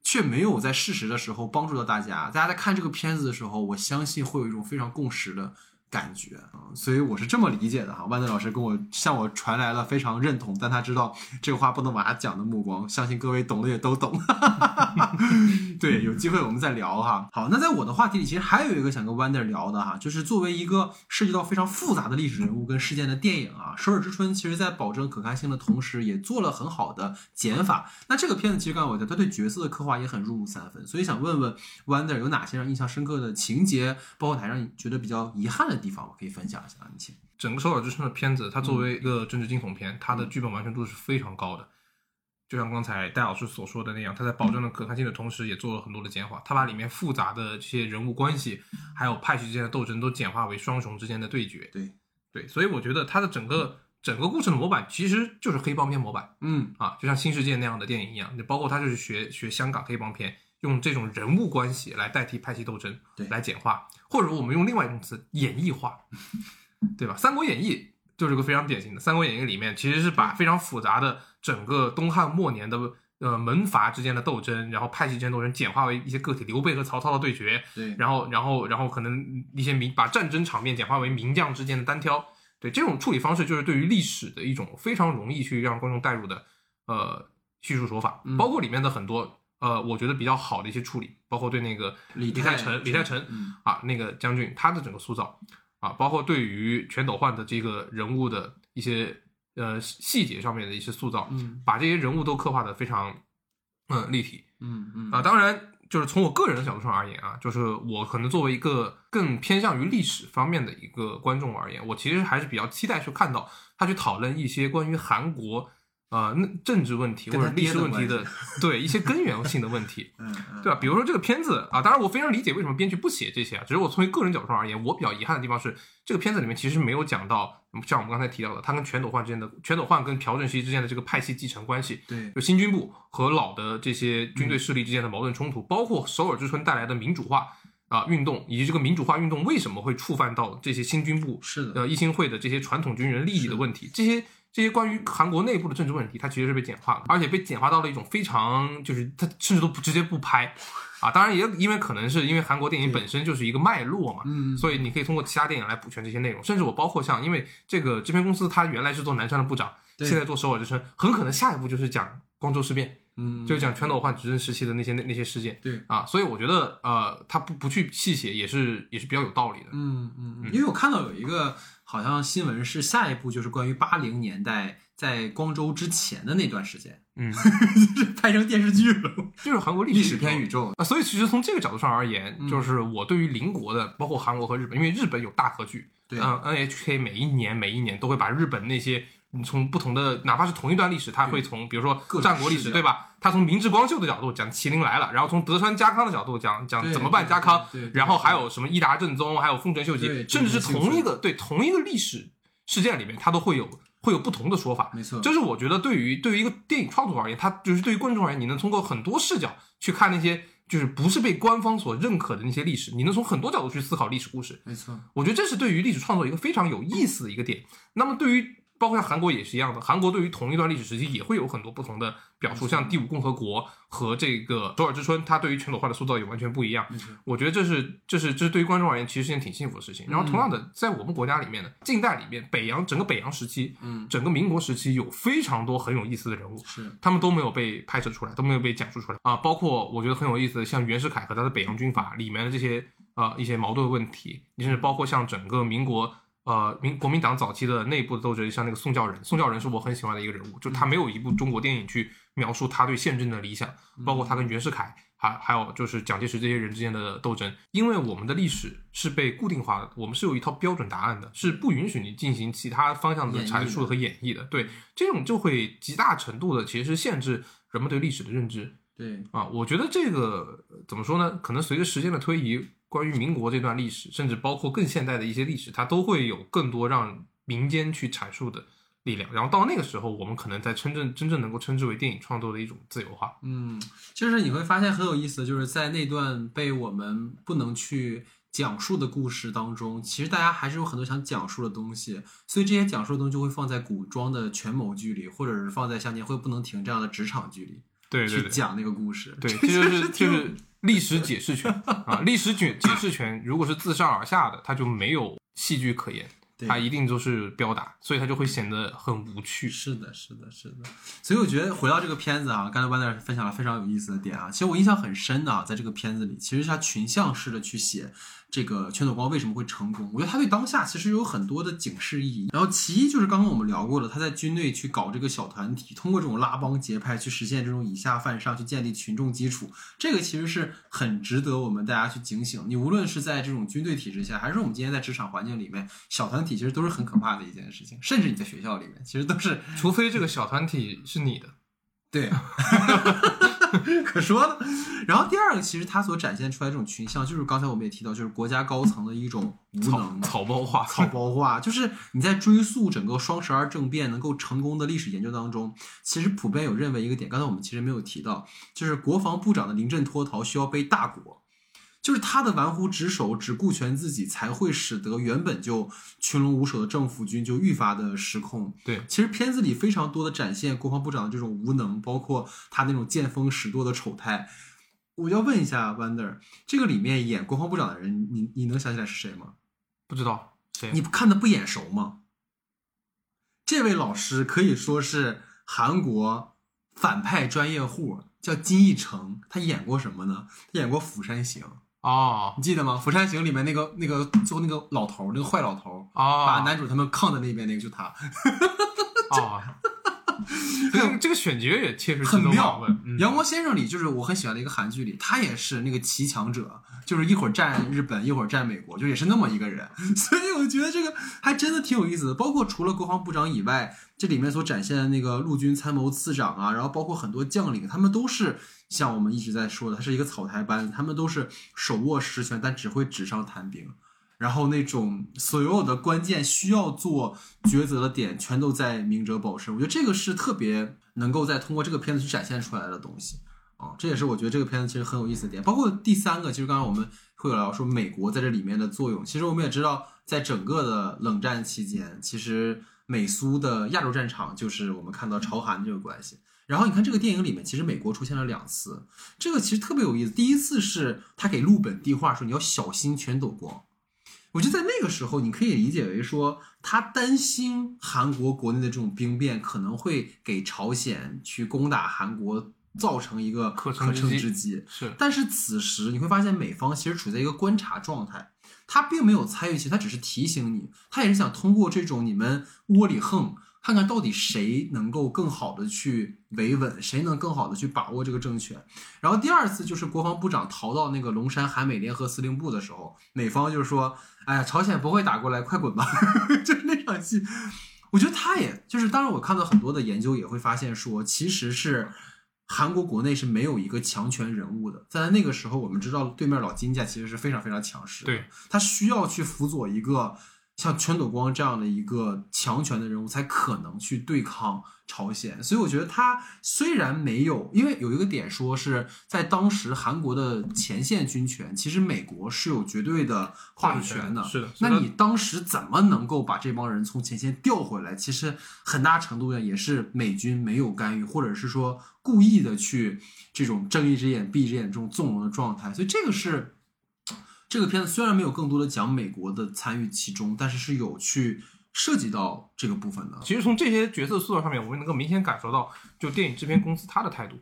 却没有在事实的时候帮助到大家。大家在看这个片子的时候，我相信会有一种非常共识的感觉啊，所以我是这么理解的哈。万德老师跟我向我传来了非常认同，但他知道这个话不能往下讲的目光，相信各位懂的也都懂。对，有机会我们再聊哈。好，那在我的话题里，其实还有一个想跟 Wander 聊的哈，就是作为一个涉及到非常复杂的历史人物跟事件的电影啊，《首尔之春》其实在保证可看性的同时，也做了很好的减法。那这个片子其实刚才我讲，他对角色的刻画也很入木三分，所以想问问 Wander 有哪些让印象深刻的情节，包括哪让你觉得比较遗憾的地方，我可以分享一下，你请。整个《首尔之春》的片子，它作为一个政治惊悚片，它的剧本完成度是非常高的。就像刚才戴老师所说的那样，他在保证了可看性的同时，也做了很多的简化。他把里面复杂的这些人物关系，还有派系之间的斗争，都简化为双雄之间的对决。对对，所以我觉得它的整个整个故事的模板其实就是黑帮片模板嗯啊，就像《新世界》那样的电影一样，就包括他就是学学香港黑帮片，用这种人物关系来代替派系斗争，对来简化，或者我们用另外一种词演绎化，对吧？《三国演义》就是个非常典型的，《三国演义》里面其实是把非常复杂的整个东汉末年的呃门阀之间的斗争，然后派系之间斗争简化为一些个体，刘备和曹操的对决，对，然后然后然后可能一些名把战争场面简化为名将之间的单挑，对这种处理方式就是对于历史的一种非常容易去让观众带入的呃叙述手法，嗯包括里面的很多呃我觉得比较好的一些处理，包括对那个李李泰成李泰成嗯啊那个将军他的整个塑造啊，包括对于全斗焕的这个人物的一些呃细节上面的一些塑造，嗯把这些人物都刻画的非常嗯、呃立体。嗯嗯啊，当然，就是从我个人的角度上而言啊，就是我可能作为一个更偏向于历史方面的一个观众而言，我其实还是比较期待去看到他去讨论一些关于韩国呃那政治问题或者历史问题的 对一些根源性的问题。对吧？比如说这个片子啊，当然我非常理解为什么编剧不写这些啊，只是我从一个个人角度上而言，我比较遗憾的地方是，这个片子里面其实没有讲到，像我们刚才提到的，他跟全斗焕之间的全斗焕跟朴正熙之间的这个派系继承关系，对就新军部和老的这些军队势力之间的矛盾冲突，包括首尔之春带来的民主化啊、运动，以及这个民主化运动为什么会触犯到这些新军部是的呃一心会的这些传统军人利益的问题，这些这些关于韩国内部的政治问题，它其实是被简化了，而且被简化到了一种非常就是它甚至都不直接不拍啊，当然也因为可能是因为韩国电影本身就是一个脉络嘛，嗯所以你可以通过其他电影来补全这些内容，甚至我包括像因为这个制片公司它原来是做南山的部长，现在做首尔之春，很可能下一步就是讲光州事变。嗯就是讲全斗焕执政时期的那些那那些事件对啊，所以我觉得呃，他不不去细写也是也是比较有道理的。嗯嗯嗯，因为我看到有一个好像新闻是下一步就是关于八零年代在光州之前的那段时间，嗯，就是拍成电视剧了，就是韩国历历史史片宇宙。啊，所以其实从这个角度上而言，嗯。就是我对于邻国的，包括韩国和日本，因为日本有大合剧，对。嗯，NHK 每一年每一年都会把日本那些你从不同的，哪怕是同一段历史，它会从比如说各战国历史，对吧？他从明治光秀的角度讲麒麟来了，然后从德川家康的角度讲讲怎么办家康，然后还有什么伊达正宗，还有丰臣秀吉，甚至是同一个对同一个历史事件里面，他都会有会有不同的说法。没错，这是我觉得对于对于一个电影创作而言，他就是对于观众而言，你能通过很多视角去看那些就是不是被官方所认可的那些历史，你能从很多角度去思考历史故事。没错，我觉得这是对于历史创作一个非常有意思的一个点。那么对于包括像韩国也是一样的，韩国对于同一段历史时期也会有很多不同的表述，像第五共和国和这个首尔之春，它对于全斗焕的塑造也完全不一样。我觉得这是这是这是对于观众而言其实是件挺幸福的事情。然后同样的，在我们国家里面呢，近代里面北洋整个北洋时期，嗯，整个民国时期有非常多很有意思的人物，是，他们都没有被拍摄出来，都没有被讲述出来啊。包括我觉得很有意思的，像袁世凯和他的北洋军阀里面的这些呃一些矛盾问题，甚至包括像整个民国呃民国民党早期的内部的斗争，像那个宋教仁，宋教仁是我很喜欢的一个人物，就他没有一部中国电影去描述他对宪政的理想，包括他跟袁世凯。还还有就是蒋介石这些人之间的斗争，因为我们的历史是被固定化的，我们是有一套标准答案的，是不允许你进行其他方向的阐述和演绎的。对，这种就会极大程度的其实是限制人们对历史的认知对，啊。我觉得这个呃怎么说呢？可能随着时间的推移，关于民国这段历史，甚至包括更现代的一些历史，它都会有更多让民间去阐述的力量。然后到那个时候，我们可能才真正真正能够称之为电影创作的一种自由化。嗯，就是你会发现很有意思，就是在那段被我们不能去讲述的故事当中，其实大家还是有很多想讲述的东西，所以这些讲述的东西就会放在古装的权谋剧里，或者是放在像年会不能停这样的职场剧里对对对。去讲那个故事。对，这就是就是历史解释权啊，历史解解释权如果是自上而下的，它就没有戏剧可言，对它一定就是标打，所以它就会显得很无趣。是的，是的，是的。所以我觉得回到这个片子啊，刚才 a n 分享了非常有意思的点啊。其实我印象很深的啊，在这个片子里，其实是他群像式的去写这个全斗光为什么会成功。我觉得他对当下其实有很多的警示意义。然后其一就是刚刚我们聊过了，他在军队去搞这个小团体，通过这种拉帮结派去实现这种以下犯上，去建立群众基础。这个其实是很值得我们大家去警醒。你无论是在这种军队体制下，还是我们今天在职场环境里面，小团体其实都是很可怕的一件事情。甚至你在学校里面，其实都是除非这个小团体是你的，对，可说呢。然后第二个，其实它所展现出来这种群像，就是刚才我们也提到，就是国家高层的一种无能。草包化，草包化，就是你在追溯整个双十二政变能够成功的历史研究当中，其实普遍有认为一个点，刚才我们其实没有提到，就是国防部长的临阵脱逃需要背大国，就是他的玩忽职守、只顾全自己，才会使得原本就群龙无首的政府军就愈发的失控。对，其实片子里非常多的展现国防部长的这种无能，包括他那种见风使舵的丑态。我要问一下 Wonder，这个里面演国防部长的人，你你能想起来是谁吗？不知道谁你看的不眼熟吗？这位老师可以说是韩国反派专业户，叫金义成。他演过什么呢？他演过《釜山行》，哦。你记得吗？《釜山行》里面那个那个最后那个老头，那个坏老头啊，把哦男主他们抗在那边那个就他，哦，这个这个选角也确实很妙。嗯阳光先生》里就是我很喜欢的一个韩剧里，他也是那个骑强者，就是一会儿站日本，一会儿站美国，就也是那么一个人。所以我觉得这个还真的挺有意思的。包括除了国防部长以外，这里面所展现的那个陆军参谋次长啊，然后包括很多将领，他们都是像我们一直在说的，他是一个草台班子，他们都是手握实权，但只会纸上谈兵。然后那种所有的关键需要做抉择的点，全都在明哲保身。我觉得这个是特别能够在通过这个片子去展现出来的东西啊，这也是我觉得这个片子其实很有意思的点。包括第三个，其实刚刚我们会有聊说美国在这里面的作用。其实我们也知道，在整个的冷战期间，其实美苏的亚洲战场就是我们看到朝韩这个关系。然后你看这个电影里面，其实美国出现了两次，这个其实特别有意思。第一次是他给陆本递话说你要小心全斗光，我觉得在那个时候，你可以理解为说，他担心韩国国内的这种兵变可能会给朝鲜去攻打韩国造成一个可可乘之机乘之机。是但是此时你会发现，美方其实处在一个观察状态，他并没有参与其实他只是提醒你，他也是想通过这种你们窝里横，看看到底谁能够更好的去维稳，谁能更好的去把握这个政权。然后第二次就是国防部长逃到那个龙山韩美联合司令部的时候，美方就是说，哎呀，朝鲜不会打过来，快滚吧，就是那场戏。我觉得他也就是，当然我看到很多的研究也会发现说，其实是韩国国内是没有一个强权人物的。在那个时候，我们知道对面老金家其实是非常非常强势的，对，他需要去辅佐一个像全斗光这样的一个强权的人物，才可能去对抗朝鲜。所以我觉得他虽然没有，因为有一个点说是在当时韩国的前线军权，其实美国是有绝对的话语权的。是的，那你当时怎么能够把这帮人从前线调回来？其实很大程度上也是美军没有干预，或者是说故意的去这种睁一只眼闭一只眼这种纵容的状态。所以这个是这个片子虽然没有更多的讲美国的参与其中，但是是有去涉及到这个部分的。其实从这些角色塑造上面，我们能够明显感受到，就电影制片公司他的态度，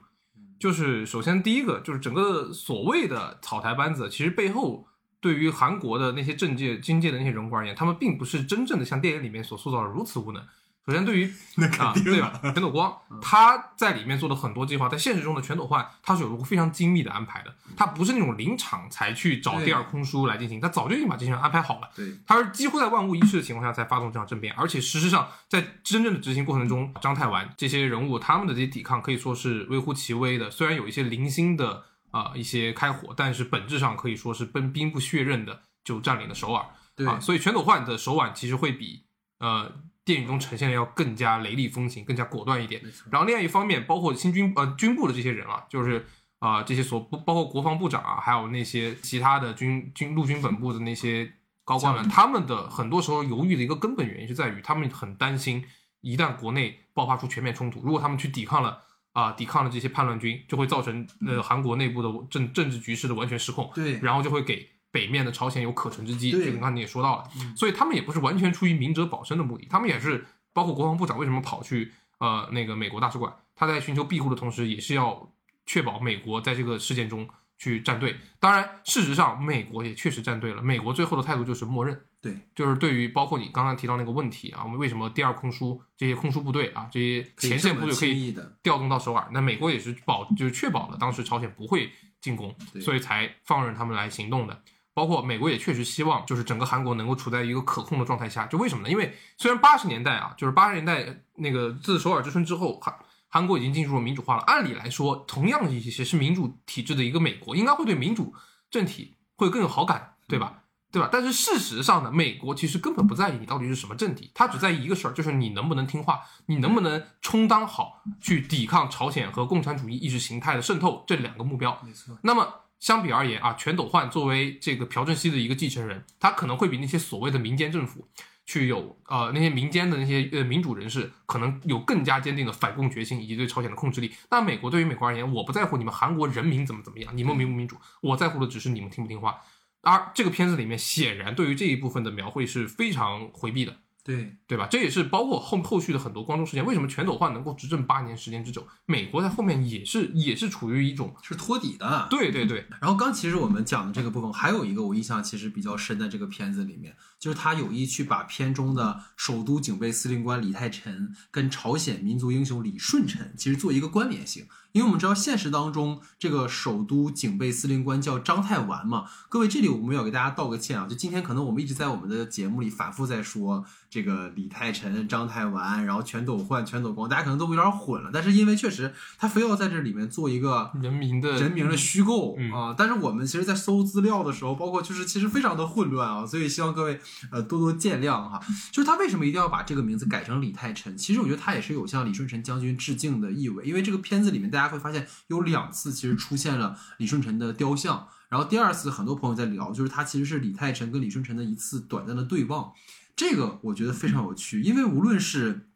就是首先第一个就是整个所谓的草台班子，其实背后对于韩国的那些政界、经界的那些人物而言，他们并不是真正的像电影里面所塑造的如此无能。首先，对于 那啊，对吧？全斗光他在里面做的很多计划，在现实中的全斗焕他是有个非常精密的安排的，他不是那种临场才去找第二空叔来进行，他早就已经把这些人安排好了。对，他是几乎在万无一失的情况下才发动这场政变，而且事实上在真正的执行过程中，章太完这些人物他们的这些抵抗可以说是微乎其微的，虽然有一些零星的啊、一些开火，但是本质上可以说是奔兵不血刃的就占领了首尔。对啊，所以全斗焕的手腕其实会比呃电影中呈现的要更加雷厉风行，更加果断一点。然后另外一方面，包括新军呃军部的这些人啊，就是啊、这些所不包括国防部长啊，还有那些其他的军军陆军本部的那些高官们，他们的很多时候犹豫的一个根本原因是在于他们很担心，一旦国内爆发出全面冲突，如果他们去抵抗了。啊、抵抗了这些叛乱军，就会造成呃韩国内部的政政治局势的完全失控。对然后就会给北面的朝鲜有可乘之机。对这个刚才你也说到了，所以他们也不是完全出于明哲保身的目的，他们也是包括国防部长为什么跑去呃那个美国大使馆，他在寻求庇护的同时，也是要确保美国在这个事件中去站队。当然，事实上美国也确实站队了，美国最后的态度就是默认。对，就是对于包括你刚刚提到那个问题啊，我们为什么第二空输这些空输部队啊，这些前线部队可以调动到首尔，那美国也是保就是确保了当时朝鲜不会进攻，对所以才放任他们来行动的。包括美国也确实希望，就是整个韩国能够处在一个可控的状态下。就为什么呢？因为虽然八十年代啊，就是八十年代那个自首尔之春之后，韩韩国已经进入了民主化了。按理来说，同样一些是民主体制的一个美国，应该会对民主政体会更有好感，对吧？对吧？但是事实上呢，美国其实根本不在意你到底是什么政体，他只在意一个事儿，就是你能不能听话，你能不能充当好去抵抗朝鲜和共产主义意识形态的渗透这两个目标。没错，那么相比而言啊，全斗焕作为这个朴正熙的一个继承人，他可能会比那些所谓的民间政府去有呃那些民间的那些呃民主人士，可能有更加坚定的反共决心以及对朝鲜的控制力。但美国对于美国而言，我不在乎你们韩国人民怎么怎么样，你们民不民主，我在乎的只是你们听不听话。而这个片子里面显然对于这一部分的描绘是非常回避的。对，对吧？这也是包括后后续的很多光州事件，为什么全斗焕能够执政八年时间之久？美国在后面也是也是处于一种是托底的。对对对，然后刚其实我们讲的这个部分，还有一个我印象其实比较深的这个片子里面，就是他有意去把片中的首都警备司令官李泰臣跟朝鲜民族英雄李舜臣其实做一个关联性，因为我们知道现实当中这个首都警备司令官叫张太丸嘛，各位这里我们要给大家道个歉啊，就今天可能我们一直在我们的节目里反复在说这个李泰臣、章太完，然后全斗焕、全斗光，大家可能都有点混了，但是因为确实他非要在这里面做一个人民的人名的虚构、嗯啊，但是我们其实，在搜资料的时候，包括就是其实非常的混乱啊，所以希望各位呃多多见谅哈。就是他为什么一定要把这个名字改成李泰臣？其实我觉得他也是有向李舜臣将军致敬的意味，因为这个片子里面大家会发现有两次其实出现了李舜臣的雕像，然后第二次很多朋友在聊，就是他其实是李泰臣跟李舜臣的一次短暂的对望，这个我觉得非常有趣，因为无论是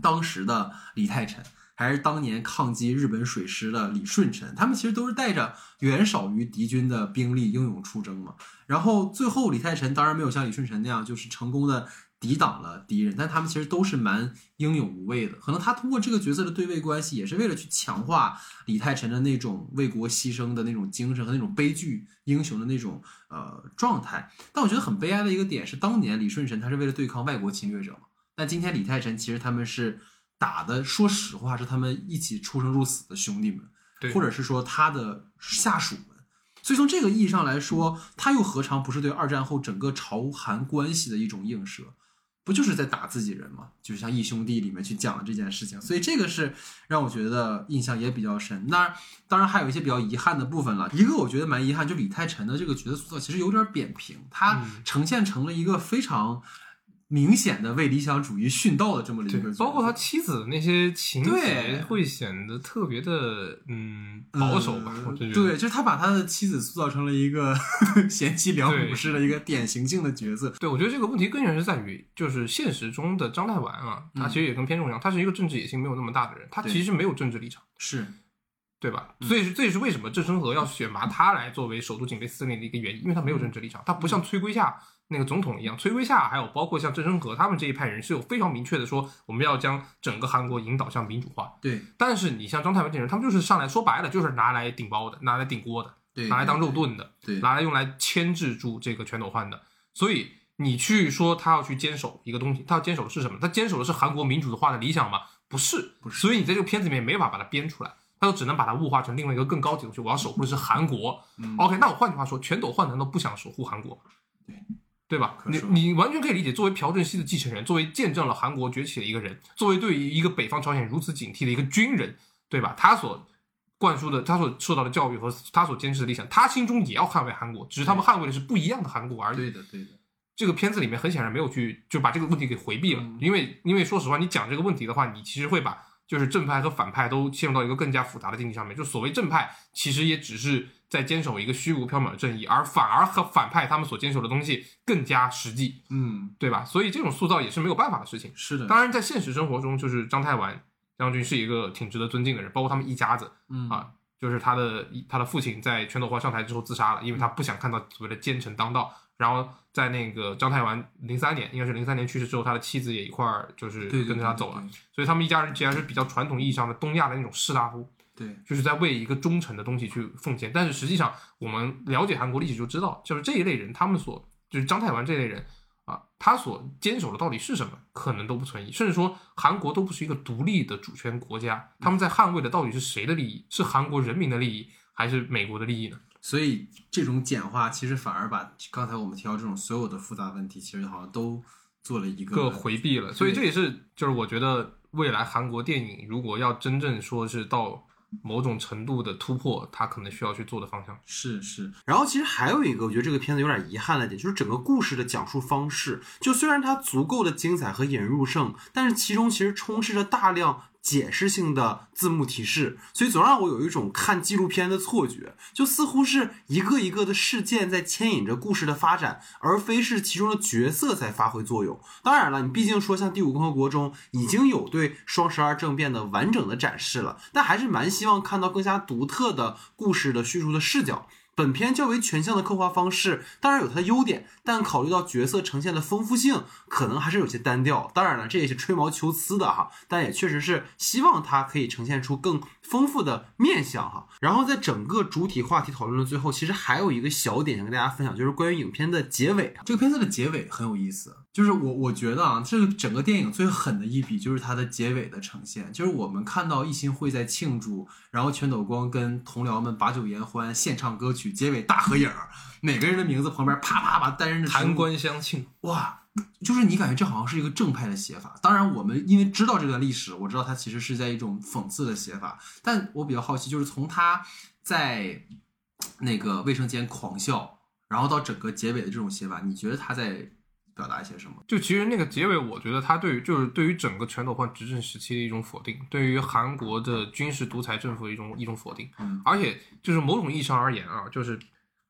当时的李泰臣。还是当年抗击日本水师的李舜臣，他们其实都是带着远少于敌军的兵力英勇出征嘛。然后最后李泰臣当然没有像李舜臣那样，就是成功的抵挡了敌人，但他们其实都是蛮英勇无畏的。可能他通过这个角色的对位关系，也是为了去强化李泰臣的那种为国牺牲的那种精神和那种悲剧英雄的那种呃状态。但我觉得很悲哀的一个点是，当年李舜臣他是为了对抗外国侵略者嘛，但今天李泰臣其实他们是。打的，说实话是他们一起出生入死的兄弟们，对或者是说他的下属们。所以从这个意义上来说，他又何尝不是对二战后整个朝韩关系的一种映射？不就是在打自己人吗？就像《义兄弟》里面去讲的这件事情，所以这个是让我觉得印象也比较深。那当然还有一些比较遗憾的部分了。一个我觉得蛮遗憾，就李泰辰的这个角色塑造其实有点扁平，他嗯呈现成了一个非常明显的为理想主义殉道的这么一个角色，包括他妻子的那些情对节，会显得特别的嗯保守吧。呃我真觉得对，就是他把他的妻子塑造成了一个 贤妻良母式的一个典型性的角色。对，我觉得这个问题根源是在于，就是现实中的张太完啊，他其实也跟片中一样，他是一个政治野心没有那么大的人，他其实没有政治立场，是，对吧？嗯所以是这也是为什么郑成和要选拔他来作为首都警备司令的一个原因，因为他没有政治立场，他不像崔圭夏那个总统一样，崔圭夏还有包括像郑成和他们这一派人是有非常明确的说，我们要将整个韩国引导向民主化。对但是你像张太文这种人，他们就是上来说白了就是拿来顶包的，拿来顶锅的，对，拿来当肉盾的。对，拿来用来牵制住这个全斗焕的。所以你去说他要去坚守一个东西，他要坚守的是什么？他坚守的是韩国民主化的理想吗？不是，不是所以你在这个片子里面没法把它编出来，他就只能把它物化成另外一个更高级的东西。我要守护的是韩国。嗯 OK，那我换句话说，全斗焕难道不想守护韩国？对。对吧？你你完全可以理解，作为朴正熙的继承人，作为见证了韩国崛起的一个人，作为对于一个北方朝鲜如此警惕的一个军人，对吧？他所灌输的，他所受到的教育和他所坚持的理想，他心中也要捍卫韩国，只是他们捍卫的是不一样的韩国而已。对的，对的，这个片子里面很显然没有去就把这个问题给回避了，嗯因为因为说实话，你讲这个问题的话，你其实会把就是正派和反派都陷入到一个更加复杂的境地上面。就所谓正派，其实也只是在坚守一个虚无缥缈的正义，而反而和反派他们所坚守的东西更加实际，嗯，对吧？所以这种塑造也是没有办法的事情。是的，当然，在现实生活中，就是章太完将军是一个挺值得尊敬的人，包括他们一家子，嗯啊就是他的他的父亲在全斗焕上台之后自杀了，因为他不想看到所谓的奸臣当道。然后在那个张太完零三年，应该是零三年去世之后，他的妻子也一块儿就是跟着他走了。，对所以他们一家人既然是比较传统意义上的东亚的那种士大夫，对，对就是在为一个忠诚的东西去奉献。但是实际上，我们了解韩国历史就知道，就是这一类人，他们所就是张太完这类人啊，他所坚守的到底是什么，可能都不存疑，甚至说韩国都不是一个独立的主权国家，他们在捍卫的到底是谁的利益？是韩国人民的利益，还是美国的利益呢？所以这种简化其实反而把刚才我们提到这种所有的复杂问题，其实好像都做了一个个回避了，所以这也是就是我觉得未来韩国电影如果要真正说是到某种程度的突破，它可能需要去做的方向。是是，然后其实还有一个，我觉得这个片子有点遗憾的点，就是整个故事的讲述方式，就虽然它足够的精彩和引人入胜，但是其中其实充斥着大量解释性的字幕提示，所以总让我有一种看纪录片的错觉，就似乎是一个一个的事件在牵引着故事的发展，而非是其中的角色在发挥作用。当然了，你毕竟说像《第五共和国》中已经有对双十二政变的完整的展示了，但还是蛮希望看到更加独特的故事的叙述的视角。本片较为全向的刻画方式，当然有它的优点，但考虑到角色呈现的丰富性，可能还是有些单调。当然了，这也是吹毛求疵的哈，但也确实是希望它可以呈现出更丰富的面相哈。然后在整个主体话题讨论的最后，其实还有一个小点想跟大家分享，就是关于影片的结尾。这个片子的结尾很有意思，就是我我觉得啊，这个整个电影最狠的一笔就是它的结尾的呈现，就是我们看到一心会在庆祝，然后全斗光跟同僚们把酒言欢，献唱歌曲，结尾大合影儿，每个人的名字旁边啪啪把单人的弹声官相庆，哇，就是你感觉这好像是一个正派的写法。当然，我们因为知道这段历史，我知道它其实是在一种讽刺的写法。但我比较好奇，就是从他在那个卫生间狂笑，然后到整个结尾的这种写法，你觉得他在表达一些什么？就其实那个结尾，我觉得他对于就是对于整个全斗焕执政时期的一种否定，对于韩国的军事独裁政府的一种一种否定，嗯而且就是某种意义上而言啊，就是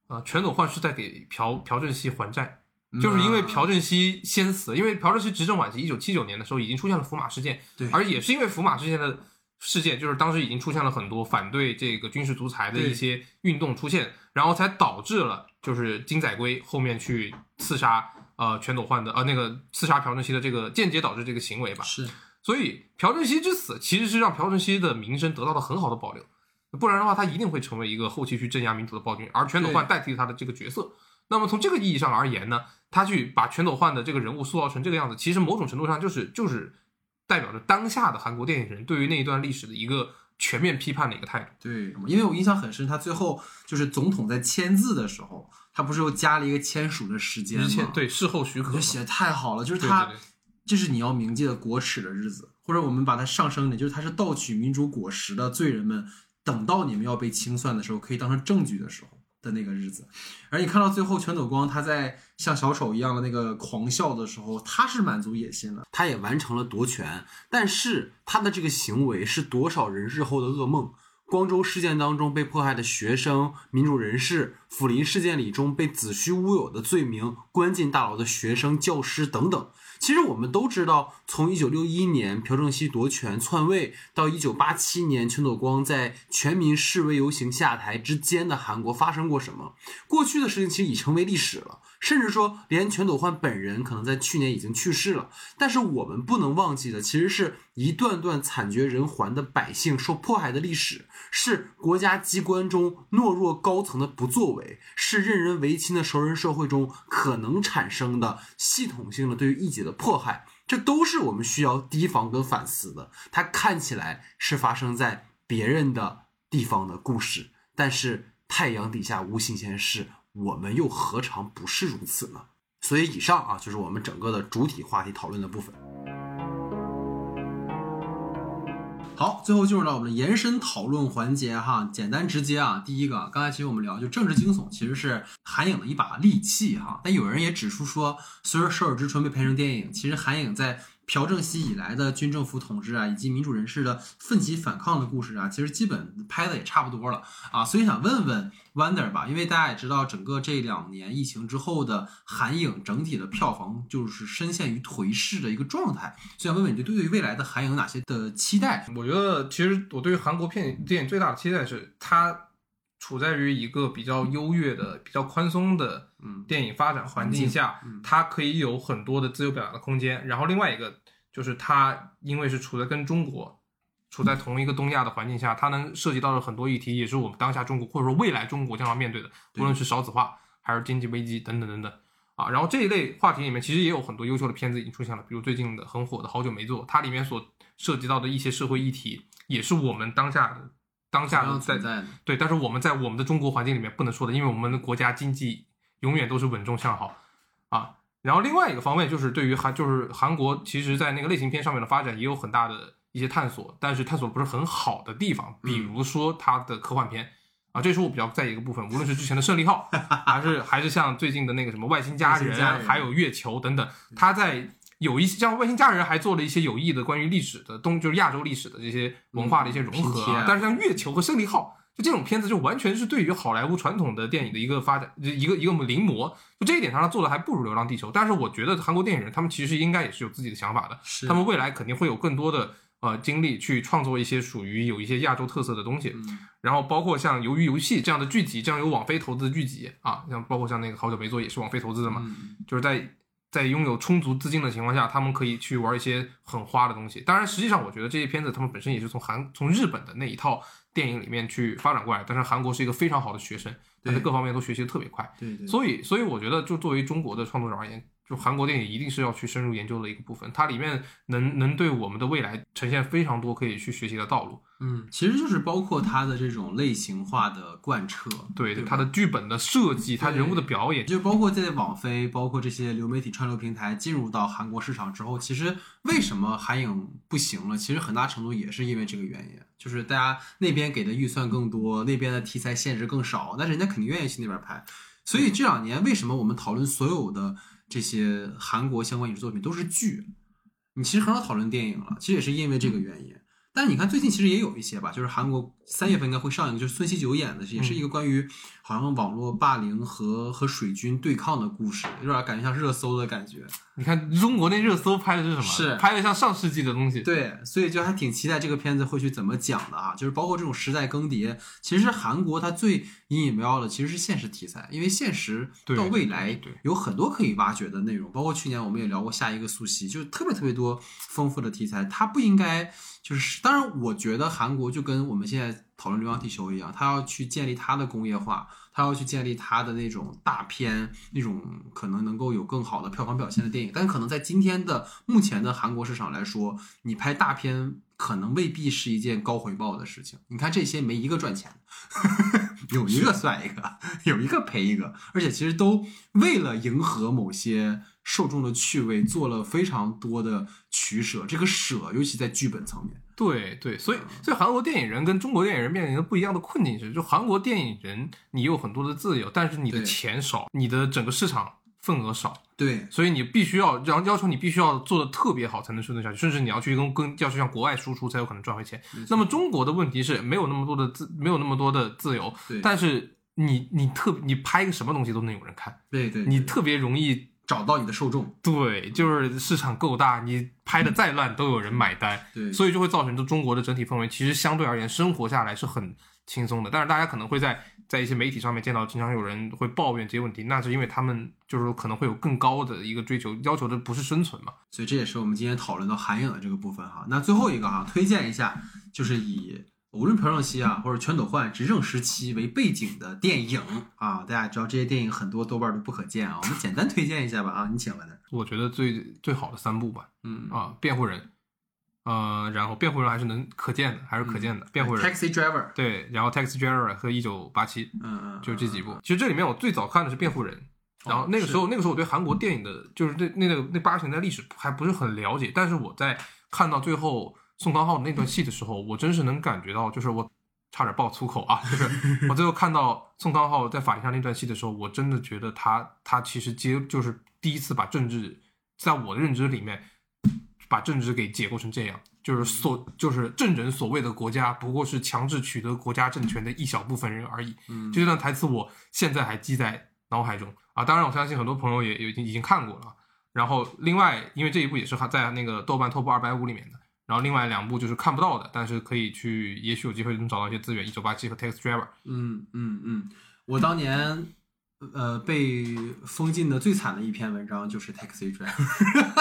啊、呃全斗焕是在给朴朴正熙还债。就是因为朴正熙先死，因为朴正熙执政晚期，一九七九年的时候已经出现了福马事件，对而也是因为福马事件的事件，就是当时已经出现了很多反对这个军事独裁的一些运动出现，然后才导致了就是金载圭后面去刺杀呃全斗焕的呃那个刺杀朴正熙的这个间接导致这个行为吧。是所以朴正熙之死其实是让朴正熙的名声得到了很好的保留，不然的话他一定会成为一个后期去镇压民主的暴君，而全斗焕代替他的这个角色。那么从这个意义上而言呢，他去把全斗焕的这个人物塑造成这个样子，其实某种程度上就是就是代表着当下的韩国电影人对于那一段历史的一个全面批判的一个态度。对，因为我印象很深，他最后就是总统在签字的时候，他不是又加了一个签署的时间吗？对事后许可嘛，我觉得写的太好了，就是他对对这是你要铭记的国耻的日子，或者我们把它上升点，就是他是盗取民主果实的罪人们，等到你们要被清算的时候，可以当成证据的时候的那个日子。而你看到最后全斗光他在像小丑一样的那个狂笑的时候，他是满足野心了。他也完成了夺权，但是他的这个行为是多少人日后的噩梦。光州事件当中被迫害的学生、民主人士，抚林事件里中被子虚乌有的罪名关进大牢的学生、教师等等。其实我们都知道，从一九六一年朴正熙夺权篡位到一九八七年全斗光在全民示威游行下台之间的韩国发生过什么。过去的事情其实已成为历史了，甚至说连全斗焕本人可能在去年已经去世了。但是我们不能忘记的，其实是一段段惨绝人寰的百姓受迫害的历史，是国家机关中懦弱高层的不作为，是任人唯亲的熟人社会中可能产生的系统性的对于异己的迫害。这都是我们需要提防跟反思的。它看起来是发生在别人的地方的故事，但是太阳底下无新鲜事，我们又何尝不是如此呢？所以以上啊，就是我们整个的主体话题讨论的部分。好，最后进入到我们的延伸讨论环节哈，简单直接啊。第一个，刚才其实我们聊就政治惊悚其实是韩影的一把利器哈，但有人也指出说，随着《首尔之春》被拍成电影，其实韩影在朴正熙以来的军政府统治啊，以及民主人士的奋起反抗的故事啊，其实基本拍的也差不多了啊。所以想问问 Wonder 吧，因为大家也知道，整个这两年疫情之后的韩影整体的票房就是深陷于颓势的一个状态，所以想问问你对于未来的韩影有哪些的期待？我觉得其实我对于韩国片电影最大的期待是它处在于一个比较优越的、比较宽松的嗯电影发展环境下嗯，它可以有很多的自由表达的空间。然后另外一个就是它因为是处在跟中国处在同一个东亚的环境下，它能涉及到的很多议题，也是我们当下中国或者说未来中国将要面对的，无论是少子化还是经济危机等等等等。啊，然后这一类话题里面其实也有很多优秀的片子已经出现了，比如最近的很火的《好久没做》，它里面所涉及到的一些社会议题，也是我们当下的当下的在在，对，但是我们在我们的中国环境里面不能说的，因为我们的国家经济永远都是稳中向好啊。然后另外一个方面就是对于韩，就是韩国其实在那个类型片上面的发展也有很大的一些探索，但是探索不是很好的地方，比如说它的科幻片。啊，这是我比较在意一个部分，无论是之前的《胜利号 》，还是还是像最近的那个什么《外星家人家》，人还有《月球》等等，它在有一些像《外星家人》还做了一些有益的关于历史的东，就是亚洲历史的这些文化的一些融合。但是像《月球》和《胜利号》，就这种片子就完全是对于好莱坞传统的电影的一个发展，一个一个临摹。就这一点上，他做的还不如《流浪地球》。但是我觉得韩国电影人他们其实应该也是有自己的想法的，是他们未来肯定会有更多的呃精力去创作一些属于有一些亚洲特色的东西。嗯然后包括像《鱿鱼游戏》这样的剧集，这样有网飞投资的剧集啊，像包括像那个《好久没做》也是网飞投资的嘛，嗯就是在在拥有充足资金的情况下，他们可以去玩一些很花的东西。当然，实际上我觉得这些片子他们本身也是从韩从日本的那一套电影里面去发展过来，但是韩国是一个非常好的学生，对各方面都学习的特别快。对对，所以，所以我觉得，就作为中国的创作者而言，就韩国电影一定是要去深入研究的一个部分，它里面能能对我们的未来呈现非常多可以去学习的道路。嗯，其实就是包括他的这种类型化的贯彻，对对吧它的剧本的设计，他人物的表演，就包括在网飞，包括这些流媒体串流平台进入到韩国市场之后，其实为什么韩影不行了？其实很大程度也是因为这个原因，就是大家那边给的预算更多，那边的题材限制更少，但是人家肯定愿意去那边拍。所以这两年为什么我们讨论所有的这些韩国相关影视作品都是剧？你其实很少讨论电影了，其实也是因为这个原因。但你看，最近其实也有一些吧，就是韩国三月份应该会上一个，就是孙锡九演的，也是一个关于好像网络霸凌和和水军对抗的故事，有点感觉像热搜的感觉。你看中国那热搜拍的是什么？是拍的像上世纪的东西。对，所以就还挺期待这个片子会去怎么讲的啊，就是包括这种时代更迭，其实韩国它最引以为傲的其实是现实题材，因为现实到未来有很多可以挖掘的内容，包括去年我们也聊过下一个苏西，就是特别特别多丰富的题材，它不应该就是，当然我觉得韩国就跟我们现在讨论《流浪地球》一样，他要去建立他的工业化，他要去建立他的那种大片，那种可能能够有更好的票房表现的电影。但可能在今天的目前的韩国市场来说，你拍大片可能未必是一件高回报的事情。你看这些没一个赚钱的，有一个算一个，有一个赔一个，而且其实都为了迎合某些受众的趣味做了非常多的取舍，这个舍尤其在剧本层面。对对，所以所以韩国电影人跟中国电影人面临的不一样的困境是，就韩国电影人你有很多的自由，但是你的钱少，你的整个市场份额少，对，所以你必须要要要求你必须要做的特别好才能生存下去，甚至你要去跟跟要去向国外输出才有可能赚回钱。那么中国的问题是没有那么多的自没有那么多的自由，对。但是你你特你拍个什么东西都能有人看，对对，你特别容易找到你的受众。对，就是市场够大，你拍的再烂都有人买单，对，所以就会造成这中国的整体氛围其实相对而言生活下来是很轻松的。但是大家可能会在在一些媒体上面见到，经常有人会抱怨这些问题，那是因为他们就是说可能会有更高的一个追求，要求的不是生存嘛。所以这也是我们今天讨论到韩影的这个部分哈。那最后一个哈，推荐一下，就是以无论朴正熙啊或者全斗焕执政时期为背景的电影。啊，大家知道这些电影很多豆瓣都不可见啊，我们简单推荐一下吧啊，你请问的，我觉得最最好的三部吧，嗯。啊，辩护人，呃，然后辩护人还是能可见的，还是可见的。辩护人，Taxi Driver，对，然后 Taxi Driver 和一九八七，嗯嗯，就这几部。其实这里面我最早看的是辩护人，然后那个时候那个时候我对韩国电影的，就是那那个那八十年代历史还不是很了解，但是我在看到最后宋康昊那段戏的时候，我真是能感觉到，就是我差点爆粗口啊，就是 我最后看到宋康昊在法庭上那段戏的时候，我真的觉得他他其实接就是第一次把政治在我的认知里面把政治给解构成这样。就是所就是正人所谓的国家，不过是强制取得国家政权的一小部分人而已。嗯这段台词我现在还记在脑海中啊！当然，我相信很多朋友也也已经已经看过了。然后，另外，因为这一部也是在那个豆瓣 Top 二百五里面的。然后，另外两部就是看不到的，但是可以去，也许有机会能找到一些资源，《一九八七》和《Taxi Driver》。嗯嗯嗯，我当年呃被封禁的最惨的一篇文章就是 Taxi Driver，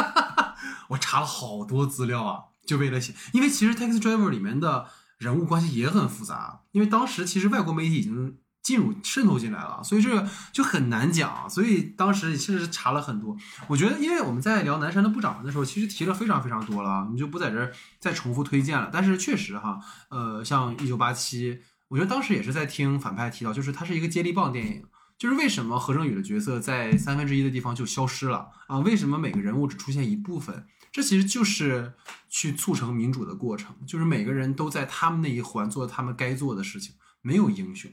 我查了好多资料啊，就为了写，因为其实 Taxi Driver 里面的人物关系也很复杂，因为当时其实外国媒体已经进入渗透进来了，所以这个就很难讲，所以当时其实是查了很多。我觉得，因为我们在聊南山的部长的时候，其实提了非常非常多了，我们就不在这儿再重复推荐了。但是确实哈，呃，像一九八七。我觉得当时也是在听反派提到，就是它是一个接力棒电影，就是为什么何正宇的角色在三分之一的地方就消失了啊？为什么每个人物只出现一部分？这其实就是去促成民主的过程，就是每个人都在他们那一环做他们该做的事情，没有英雄。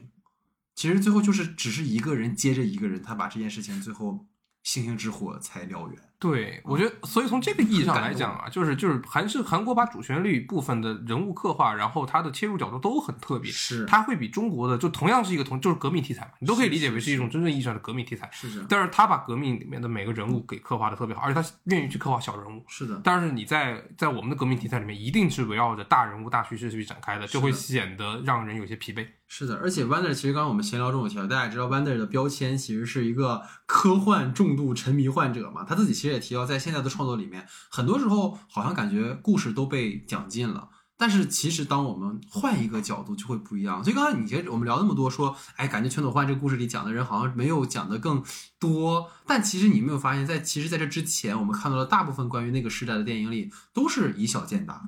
其实最后就是只是一个人接着一个人，他把这件事情最后星星之火才燎原。对，我觉得，所以从这个意义上来讲啊，就是就是韩是韩国把主旋律部分的人物刻画，然后它的切入角度都很特别，是它会比中国的就同样是一个同就是革命题材嘛，你都可以理解为是一种真正意义上的革命题材。是这样，但是他把革命里面的每个人物给刻画的特别好，而且他愿意去刻画小人物。是的，但是你在在我们的革命题材里面，一定是围绕着大人物、大叙事去展开的，就会显得让人有些疲惫。是的，而且 Wonder 其实刚刚我们闲聊中有提到，大家也知道 Wonder 的标签其实是一个科幻重度沉迷患者嘛，他自己其实也提到，在现在的创作里面，很多时候好像感觉故事都被讲尽了。但是其实当我们换一个角度就会不一样。所以刚才你其实我们聊那么多说，哎，感觉全斗焕这个故事里讲的人好像没有讲的更多。但其实你没有发现，在其实在这之前，我们看到的大部分关于那个时代的电影里都是以小见大。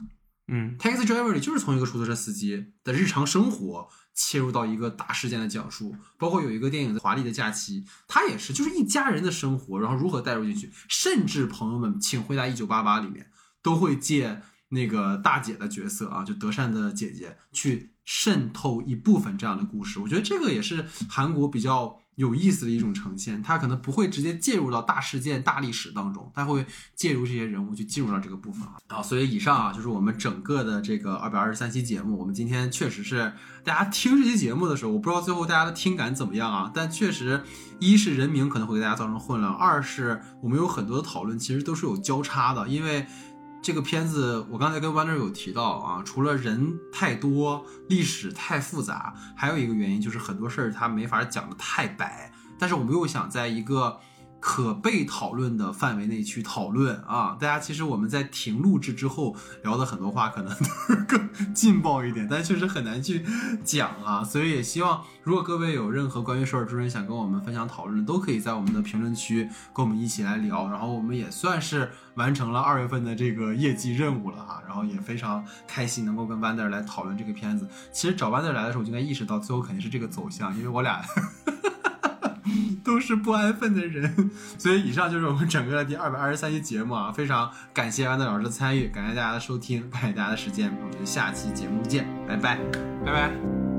嗯，Taxi Driver 里就是从一个出租车司机的日常生活切入到一个大事件的讲述，包括有一个电影《华丽的假期》，它也是就是一家人的生活，然后如何带入进去，甚至朋友们，请回答一九八八里面都会借那个大姐的角色啊，就德善的姐姐去渗透一部分这样的故事。我觉得这个也是韩国比较。有意思的一种呈现，它可能不会直接介入到大事件、大历史当中，它会介入这些人物去进入到这个部分啊。所以以上啊，就是我们整个的这个二百二十三期节目。我们今天确实是大家听这期节目的时候，我不知道最后大家的听感怎么样啊，但确实，一是人名可能会给大家造成混乱，二是我们有很多的讨论其实都是有交叉的，因为。这个片子，我刚才跟 Wonder 有提到啊，除了人太多、历史太复杂，还有一个原因就是很多事儿它没法讲的太白。但是我们又想在一个可被讨论的范围内去讨论啊，大家其实我们在停录制之后聊的很多话可能都 是更劲爆一点，但确实很难去讲啊。所以也希望，如果各位有任何关于首尔之春想跟我们分享讨论的，都可以在我们的评论区跟我们一起来聊。然后我们也算是完成了二月份的这个业绩任务了哈，然后也非常开心能够跟 Wander 来讨论这个片子。其实找 Wander 来的时候，我就应该意识到最后肯定是这个走向，因为我俩。都是不安分的人。所以以上就是我们整个的第二百二十三期节目啊，非常感谢安德老师的参与，感谢大家的收听，感谢大家的时间，我们下期节目见，拜拜。拜拜。